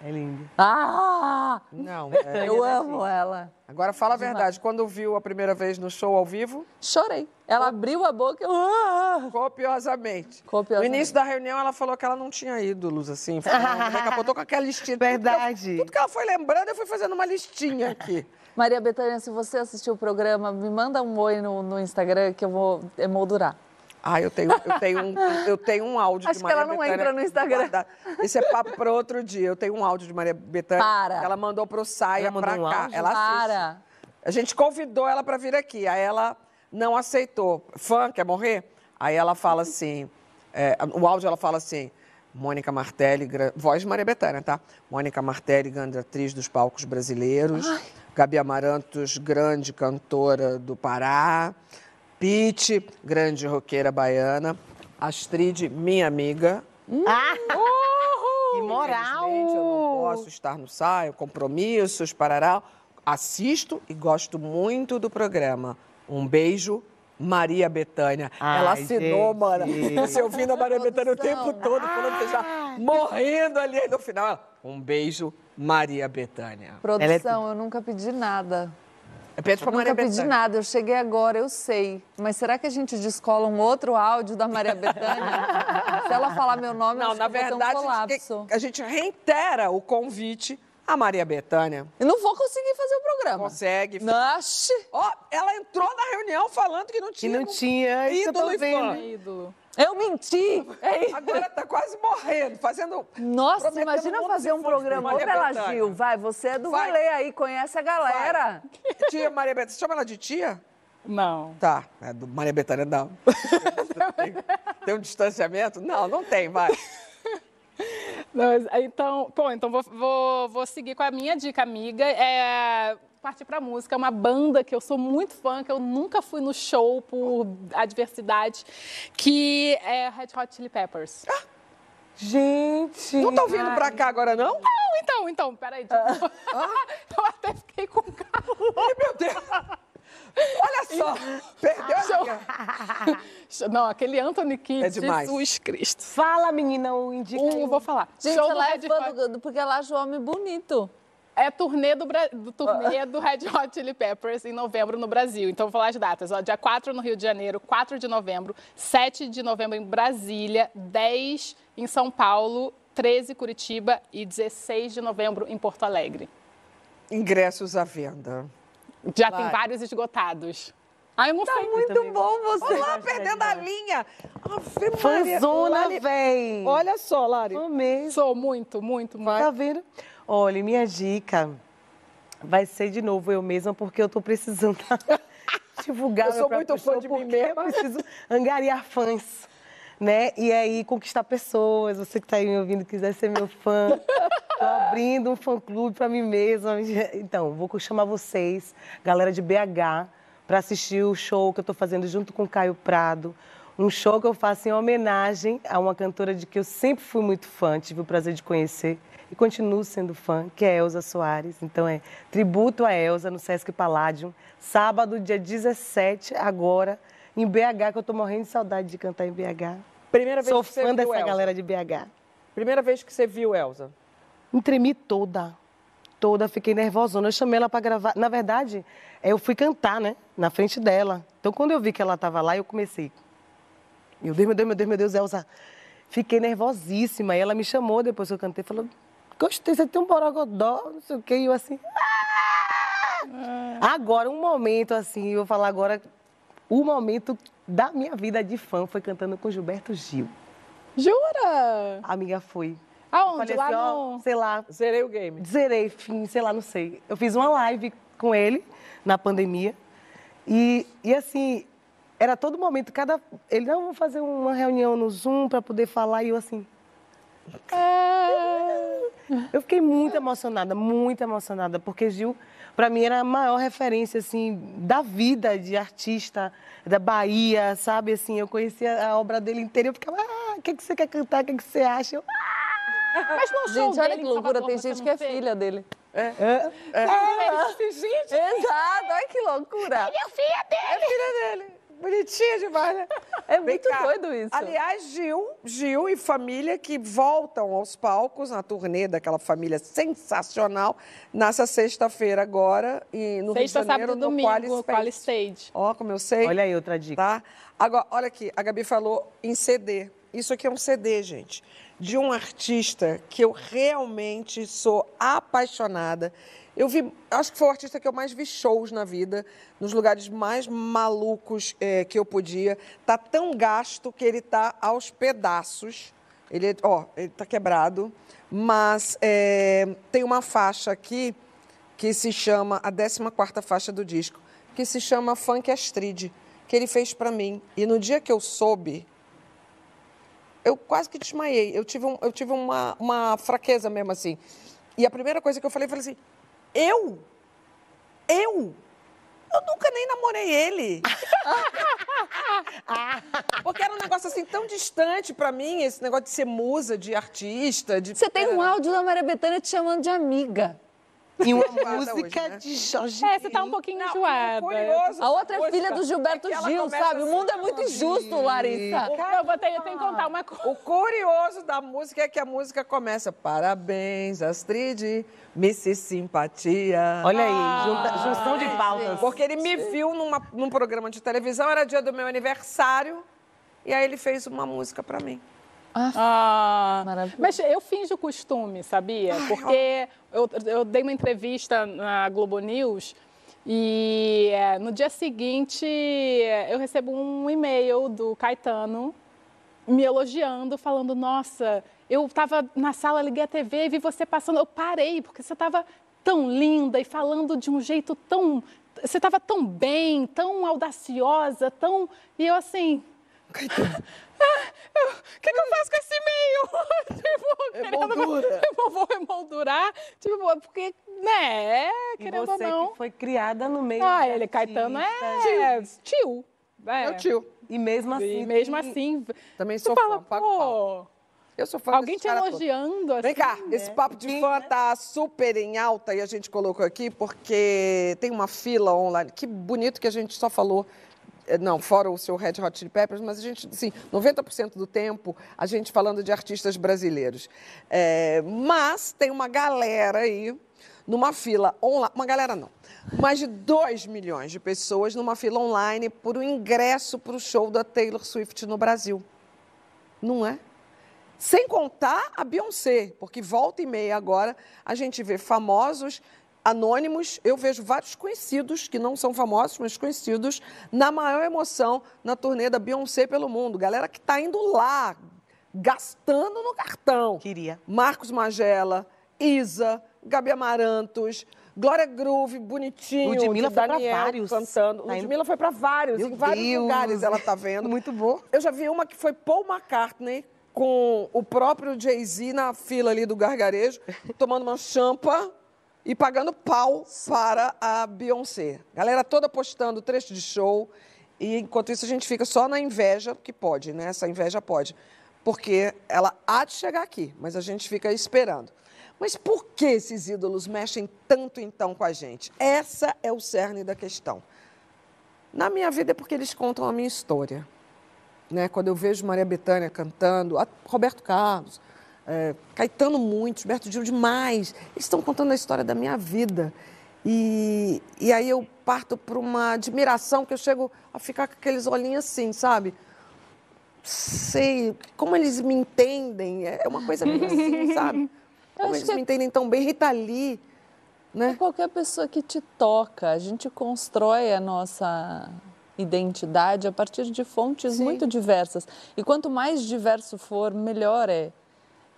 É lindo. Ah! Não, é, eu amo ela. Agora fala a verdade, quando viu a primeira vez no show ao vivo? Chorei. Ela abriu a boca e eu... Ah! Copiosamente. Copiosamente. No início da reunião ela falou que ela não tinha ídolos, assim. Daqui a pouco com aquela listinha. Verdade. Tudo que, tudo que ela foi lembrando, eu fui fazendo uma listinha aqui. Maria Bethânia, se você assistiu o programa, me manda um oi no, no Instagram que eu vou emoldurar. Ah, eu tenho, eu tenho, um, eu tenho um áudio Acho de Maria que ela não Bethânia entra no Instagram. Isso é papo para outro dia. Eu tenho um áudio de Maria Bethânia. Para. Ela mandou pro Saia para um cá. Áudio? Ela assiste. Para. A gente convidou ela para vir aqui. Aí ela não aceitou. Fã, quer morrer? Aí ela fala assim, é, o áudio ela fala assim, Mônica Martelli, voz de Maria Bethânia, tá? Mônica Martelli, grande atriz dos palcos brasileiros. Gabi Amarantos, grande cantora do Pará. Pete, grande roqueira baiana. Astrid, minha amiga. Ah! Que moral! Eu não posso estar no saio, compromissos, parará. Assisto e gosto muito do programa. Um beijo, Maria Bethânia. Ai, Ela assinou, gente. mano. Você ouvindo a Maria Bethânia o tempo todo, falando que já morrendo ali. No final, um beijo, Maria Bethânia. Produção, eu nunca pedi nada. Pede pra Eu Maria nunca pedi nada, eu cheguei agora, eu sei. Mas será que a gente descola um outro áudio da Maria Bethânia? Se ela falar meu nome, eu Não, acho na que verdade, um colapso. a gente reitera o convite à Maria Bethânia. Eu não vou conseguir fazer o programa. Consegue. Nossa! Ó, ela entrou na reunião falando que não tinha. não tinha, isso eu tô ídolo e fã. vendo. Ídolo. Eu menti! É Agora tá quase morrendo, fazendo. Nossa, imagina fazer um programa. Ô, Bela. Gil, vai, você é do Vai. rolê aí, conhece a galera. Tia Maria Bethânia. Chama ela de tia? Não. Tá. É do Maria Bethânia, não. tem, tem um distanciamento? Não, não tem, vai. Então, bom, então vou, vou, vou seguir com a minha dica, amiga. É partir pra música, é uma banda que eu sou muito fã, que eu nunca fui no show por adversidade, que é Red Hot Chili Peppers. Gente! Não tá vindo pra cá agora, não? Não, então, então, peraí. tipo, eu até fiquei com calor. Ai, meu Deus! Olha só! Perdeu a linha. Não, aquele Anthony Kidd, É demais. Jesus Cristo. Fala, menina, o indica. Um, vou falar. Gente, Show do ela é Red fã do, do- porque ela acha o homem bonito. É turnê do, do turnê do Red Hot Chili Peppers em novembro no Brasil. Então, vou falar as datas. Ó, dia 4 no Rio de Janeiro, 4 de novembro, 7 de novembro em Brasília, 10 em São Paulo, 13 em Curitiba e 16 de novembro em Porto Alegre. Ingressos à venda. Já Vai. tem vários esgotados. Ai, eu não sei. Muito bom você. Olha lá, perdendo a linha. Ave Maria. Fãzona, Lari- véi! Olha só, Lari. Mesmo. Sou muito, muito, muito. Tá vendo? Olha, minha dica vai ser de novo eu mesma, porque eu tô precisando divulgar Eu meu sou próprio muito fã show, de mim porque mesma. Eu preciso angariar fãs, né? E aí conquistar pessoas. Você que tá aí me ouvindo quiser ser meu fã, tô abrindo um fã-clube pra mim mesma. Então, vou chamar vocês, galera de BH, para assistir o show que eu tô fazendo junto com o Caio Prado. Um show que eu faço em homenagem a uma cantora de que eu sempre fui muito fã, tive o prazer de conhecer e continuo sendo fã, que é Elza Soares. Então é tributo a Elza no Sesc Palladium, sábado, dia 17, agora, em BH, que eu tô morrendo de saudade de cantar em BH. Primeira vez Sou que você fã viu dessa Elza. galera de BH. Primeira vez que você viu Elza. Me tremi toda, toda, fiquei nervosona. Eu chamei ela para gravar. Na verdade, eu fui cantar, né, na frente dela. Então, quando eu vi que ela estava lá, eu comecei. Meu Deus, meu Deus, meu Deus, meu Deus, Elza. Fiquei nervosíssima. E ela me chamou depois que eu cantei, falou: Gostei, você tem um borogodó, não sei o quê. E eu assim. "Ah!" Agora, um momento assim, eu vou falar agora, o momento da minha vida de fã foi cantando com Gilberto Gil. Jura? Amiga, foi. Aonde? Lá assim, ó, no... sei lá, Zerei o game. Zerei, fim, sei lá, não sei. Eu fiz uma live com ele na pandemia. E, e assim, era todo momento, cada. Ele, não, vamos fazer uma reunião no Zoom para poder falar. E eu assim. Eu fiquei muito emocionada, muito emocionada, porque Gil, para mim, era a maior referência, assim, da vida de artista, da Bahia, sabe? Assim, eu conhecia a obra dele inteira. Eu ficava, ah, o que, que você quer cantar? O que, que você acha? Eu, Mas no show Gente, olha dele que loucura, tem gente não que é filha dele. é, Gente! Exato, olha que loucura. É filha dele. Bonitinha demais, né? É muito cá. doido isso. Aliás, Gil, Gil e família que voltam aos palcos na turnê daquela família sensacional nessa sexta-feira agora e no Sexta, Rio de Janeiro sábado no domingo, Quali Quali Space. Stage. Ó, como eu sei. Olha aí outra dica. Tá? Agora, olha aqui, a Gabi falou em CD. Isso aqui é um CD, gente, de um artista que eu realmente sou apaixonada. Eu vi, acho que foi o artista que eu mais vi shows na vida, nos lugares mais malucos eh, que eu podia. Tá tão gasto que ele tá aos pedaços. Ele, ó, ele tá quebrado, mas eh, tem uma faixa aqui que se chama a 14ª faixa do disco, que se chama Funk Astrid, que ele fez para mim. E no dia que eu soube, eu quase que desmaiei. Eu tive, um, eu tive uma, uma fraqueza mesmo assim. E a primeira coisa que eu falei, eu falei assim: eu? Eu? Eu nunca nem namorei ele. Porque era um negócio assim tão distante pra mim, esse negócio de ser musa, de artista. De... Você tem um áudio da Maria Bethânia te chamando de amiga. E uma música hoje, né? de Jorge. É, você tá um pouquinho Não, enjoada. curioso A outra é filha do Gilberto é que ela Gil, sabe? O assim, mundo é muito injusto, Larissa. Eu, vou ter, eu tenho que contar uma coisa. O curioso da música é que a música começa Parabéns, Astrid, Missy Simpatia. Olha aí, junta- junção de pautas. Porque ele me viu numa- num programa de televisão, era dia do meu aniversário, e aí ele fez uma música pra mim. Ah, Maravilhoso. mas eu finjo costume, sabia? Porque eu, eu dei uma entrevista na Globo News e é, no dia seguinte eu recebo um e-mail do Caetano me elogiando, falando: Nossa, eu estava na sala, liguei a TV e vi você passando. Eu parei, porque você estava tão linda e falando de um jeito tão. Você estava tão bem, tão audaciosa, tão. E eu assim. "Ah, eu- O que, que eu faço com esse e-mail? tipo, querendo- Emoldura. Eu vou emoldurar. Tipo, porque, né, é, querendo você ou não. que foi criada no meio Ah, ele, Caetano, é tio. É. Meu tio. E mesmo assim... E mesmo tem- assim, Também sou fala, fã, pago pô, Eu sou fã alguém te cara todo. elogiando assim. Vem cá, né? esse papo de fã tá super em alta e a gente colocou aqui porque tem uma fila online. Que bonito que a gente só falou. Eh, Não, fora o seu Red Hot Chili Peppers, mas a gente, assim, 90% do tempo a gente falando de artistas brasileiros. É, mas tem uma galera aí numa fila online. Uma galera não. Mais de 2 milhões de pessoas numa fila online por um ingresso para o show da Taylor Swift no Brasil. Não é? Sem contar a Beyoncé, porque volta e meia agora a gente vê famosos anônimos, eu vejo vários conhecidos, que não são famosos, mas conhecidos, na maior emoção na turnê da Beyoncé pelo mundo. Galera que está indo lá, gastando no cartão. Queria. Marcos Magela, Isa, Gabi Amarantos, Glória Groove, bonitinho. Ludmilla foi pra Daniel vários. cantando. Tá Ludmilla foi para vários, Meu em vários Deus. lugares ela tá vendo. Muito bom. Eu já vi uma que foi Paul McCartney com o próprio Jay-Z na fila ali do gargarejo, tomando uma champa e pagando pau para a Beyoncé. Galera toda postando trecho de show. E enquanto isso a gente fica só na inveja, que pode, né? Essa inveja pode. Porque ela há de chegar aqui, mas a gente fica esperando. Mas por que esses ídolos mexem tanto então com a gente? Essa é o cerne da questão. Na minha vida é porque eles contam a minha história. Né? Quando eu vejo Maria Bethânia cantando, Roberto Carlos, é, Caetano muito, Gilberto Gil demais. Eles estão contando a história da minha vida. E, e aí eu parto para uma admiração que eu chego a ficar com aqueles olhinhos assim, sabe? Sei, como eles me entendem, é uma coisa meio assim, sabe? Como eles que é- me entendem tão bem. Rita Lee, né? É qualquer pessoa que te toca. A gente constrói a nossa identidade a partir de fontes muito diversas. E quanto mais diverso for, melhor é.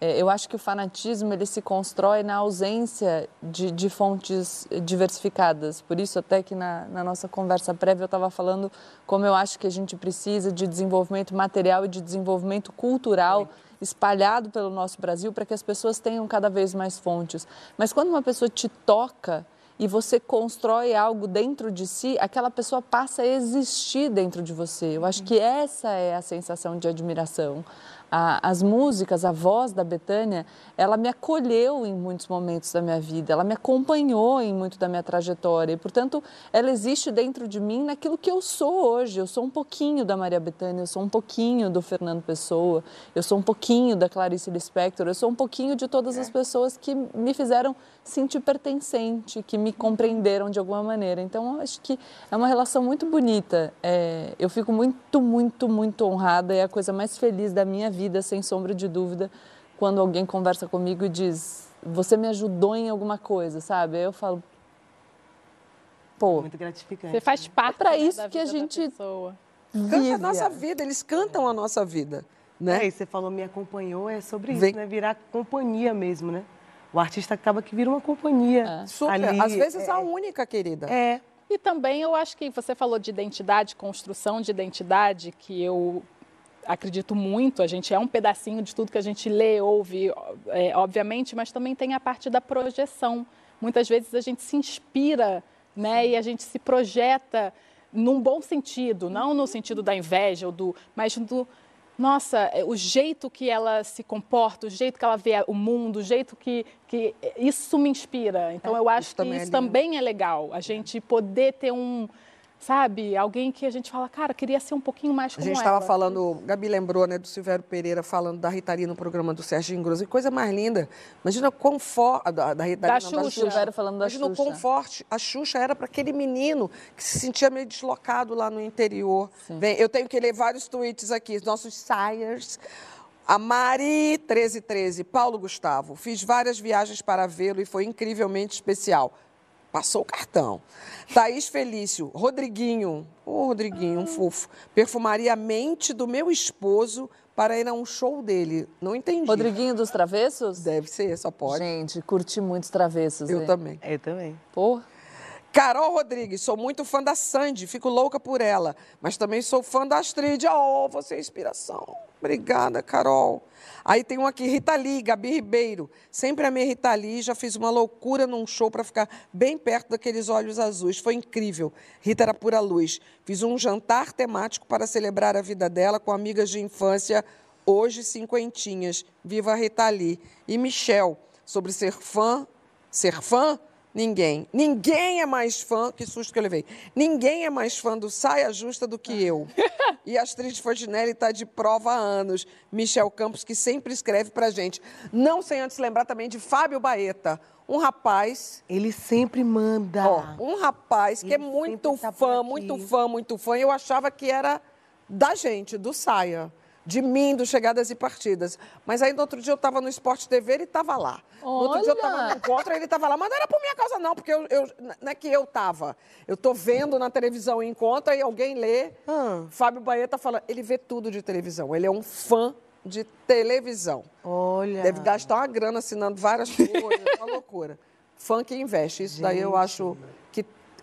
É, Eu acho que o fanatismo ele se constrói na ausência de, de fontes diversificadas. Por isso, até que na, na nossa conversa prévia eu estava falando como eu acho que a gente precisa de desenvolvimento material e de desenvolvimento cultural espalhado pelo nosso Brasil para que as pessoas tenham cada vez mais fontes. Mas quando uma pessoa te toca e você constrói algo dentro de si, aquela pessoa passa a existir dentro de você. Eu acho que essa é a sensação de admiração. A- as músicas, a voz da Betânia, ela me acolheu em muitos momentos da minha vida, ela me acompanhou em muito da minha trajetória e, portanto, ela existe dentro de mim naquilo que eu sou hoje. Eu sou um pouquinho da Maria Bethânia, eu sou um pouquinho do Fernando Pessoa, eu sou um pouquinho da Clarice Lispector, eu sou um pouquinho de todas as pessoas que me fizeram sentir pertencente, que me compreenderam de alguma maneira. Então, eu acho que é uma relação muito bonita. É, eu fico muito, muito, muito honrada. É a coisa mais feliz da minha vida, sem sombra de dúvida, quando alguém conversa comigo e diz: Você me ajudou em alguma coisa, sabe? Aí eu falo: Pô, Muito gratificante. Você faz parte pra né, isso da que a gente pessoa. Canta a vive nossa vida, eles cantam a nossa vida, né? É, e você falou me acompanhou, é sobre Vem. isso, né? Virar companhia mesmo, né? O artista acaba que vira uma companhia. Super. ali, Às vezes é, a única, querida. É. E também eu acho que você falou de identidade, construção de identidade, que eu acredito muito, a gente é um pedacinho de tudo que a gente lê, ouve, é, obviamente, mas também tem a parte da projeção. Muitas vezes a gente se inspira né, e a gente se projeta num bom sentido, não no sentido da inveja, ou do, mas do, nossa, é, o jeito que ela se comporta, o jeito que ela vê o mundo, o jeito que, que isso me inspira. Então, é, eu acho que isso é também é legal, a gente poder ter um, sabe? Alguém que a gente fala, cara, queria ser um pouquinho mais como A gente estava falando, Gabi lembrou, né, do Silvério Pereira falando da Ritaria no programa do Serginho Grosso. Coisa mais linda. Imagina quão forte... Da, da Ritaria, da, não, Xuxa. da Xuxa. falando da Imagina Xuxa. quão forte a Xuxa era para aquele menino que se sentia meio deslocado lá no interior. Bem, eu tenho que ler vários tweets aqui, nossos sires. A Mari 1313, Paulo Gustavo. Fiz várias viagens para vê-lo e foi incrivelmente especial. Passou o cartão. Thaís Felício, Rodriguinho, ô oh, Rodriguinho, um fofo. Perfumaria a mente do meu esposo para ir a um show dele. Não entendi. Rodriguinho dos Travessos? Deve ser, só pode. Gente, curti muito os Travessos. Eu também. Eu também. Porra. Carol Rodrigues, sou muito fã da Sandy, fico louca por ela. Mas também sou fã da Astrid. Oh, você é inspiração. Obrigada, Carol. Aí tem um aqui, Rita Lee, Gabi Ribeiro. Sempre amei Rita Lee, já fiz uma loucura num show para ficar bem perto daqueles olhos azuis. Foi incrível. Rita era pura luz. Fiz um jantar temático para celebrar a vida dela com amigas de infância, hoje cinquentinhas. Viva Rita Lee. E Michel, sobre ser fã, ser fã Ninguém. Ninguém é mais fã, que susto que eu levei. Ninguém é mais fã do Saia Justa do que eu. e a Astrid Fontinelli está de prova há anos. Michel Campos, que sempre escreve pra gente. Não sem antes lembrar também de Fábio Baeta. Um rapaz. Ele sempre manda. Ó, um rapaz que é Ele é muito tá fã, muito fã, muito fã. Eu achava que era da gente, do Saia de mim, do Chegadas e Partidas. Mas aí, no outro dia, eu estava no Esporte TV, ele estava lá. Olha. No outro dia, eu estava no encontro, ele estava lá. Mas não era por minha causa, não, porque eu, eu, não é que eu estava. Eu estou vendo na televisão em conta e alguém lê. Hum. Fábio Baeta fala, ele vê tudo de televisão. Ele é um fã de televisão. Olha. Deve gastar uma grana assinando várias coisas, é uma loucura. Fã que investe. Isso Gente. daí eu acho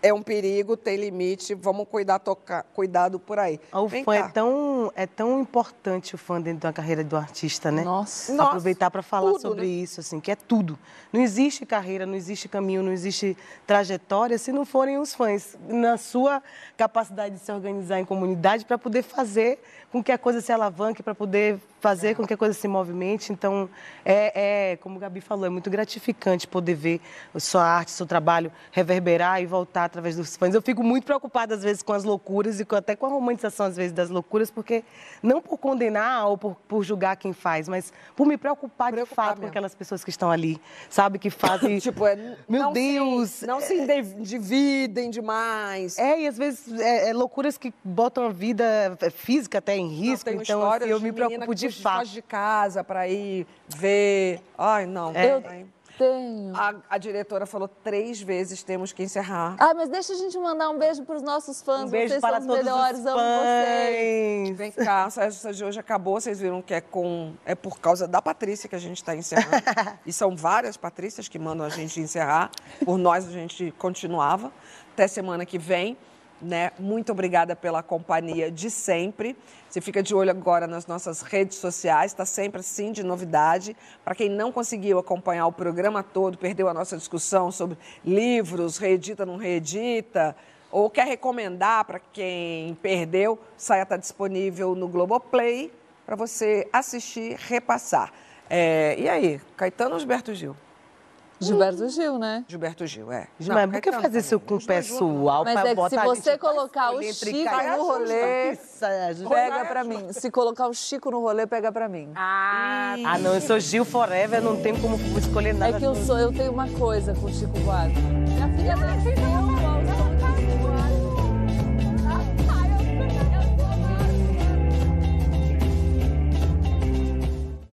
é um perigo, tem limite, vamos cuidar, tocar, cuidado por aí. O Vem fã é tão, é tão importante o fã dentro da carreira do artista, né? Nossa. Aproveitar para falar tudo, sobre né? isso, assim, que é tudo. Não existe carreira, não existe caminho, não existe trajetória se não forem os fãs. Na sua capacidade de se organizar em comunidade para poder fazer com que a coisa se alavanque, para poder fazer com que a coisa se movimente. Então, é, é, como o Gabi falou, é muito gratificante poder ver sua arte, seu trabalho reverberar e voltar através dos fãs. Eu fico muito preocupada, às vezes, com as loucuras e com, até com a romantização, às vezes, das loucuras, porque não por condenar ou por, por julgar quem faz, mas por me preocupar, preocupar de fato mesmo. com aquelas pessoas que estão ali, sabe? Que fazem. tipo, é, meu Deus! Se, não se dividem demais. É, e às vezes é, é loucuras que botam a vida física até em risco. Não, então, assim, eu me preocupo de fato. de casa para ir ver. Ai, não. É. Eu tenho. A, a, diretora falou três vezes temos que encerrar. Ah, mas deixa a gente mandar um beijo para os nossos fãs. Um beijo vocês para são os melhores, os amo vocês. Vem cá, essa de hoje acabou. Vocês viram que é com é por causa da Patrícia que a gente está encerrando. e são várias Patrícias que mandam a gente encerrar. Por nós a gente continuava. Até semana que vem. Né? Muito obrigada pela companhia de sempre. Você fica de olho agora nas nossas redes sociais, está sempre assim de novidade. Para quem não conseguiu acompanhar o programa todo, perdeu a nossa discussão sobre livros, reedita, não reedita, ou quer recomendar para quem perdeu, saia está disponível no Globoplay para você assistir, repassar. É, e aí, Caetano Gilberto Gil? Gilberto Gil, né? Gilberto Gil, é. Mas por que fazer isso com o pessoal? Mas é que se você colocar o Chico no rolê, pega pra mim. Se colocar o Chico no rolê, pega pra mim. Ah, ah não, eu sou Gil Forever, não tenho como escolher nada. É que eu sou, eu tenho uma coisa com o Chico Buarque. Minha filha, minha filha,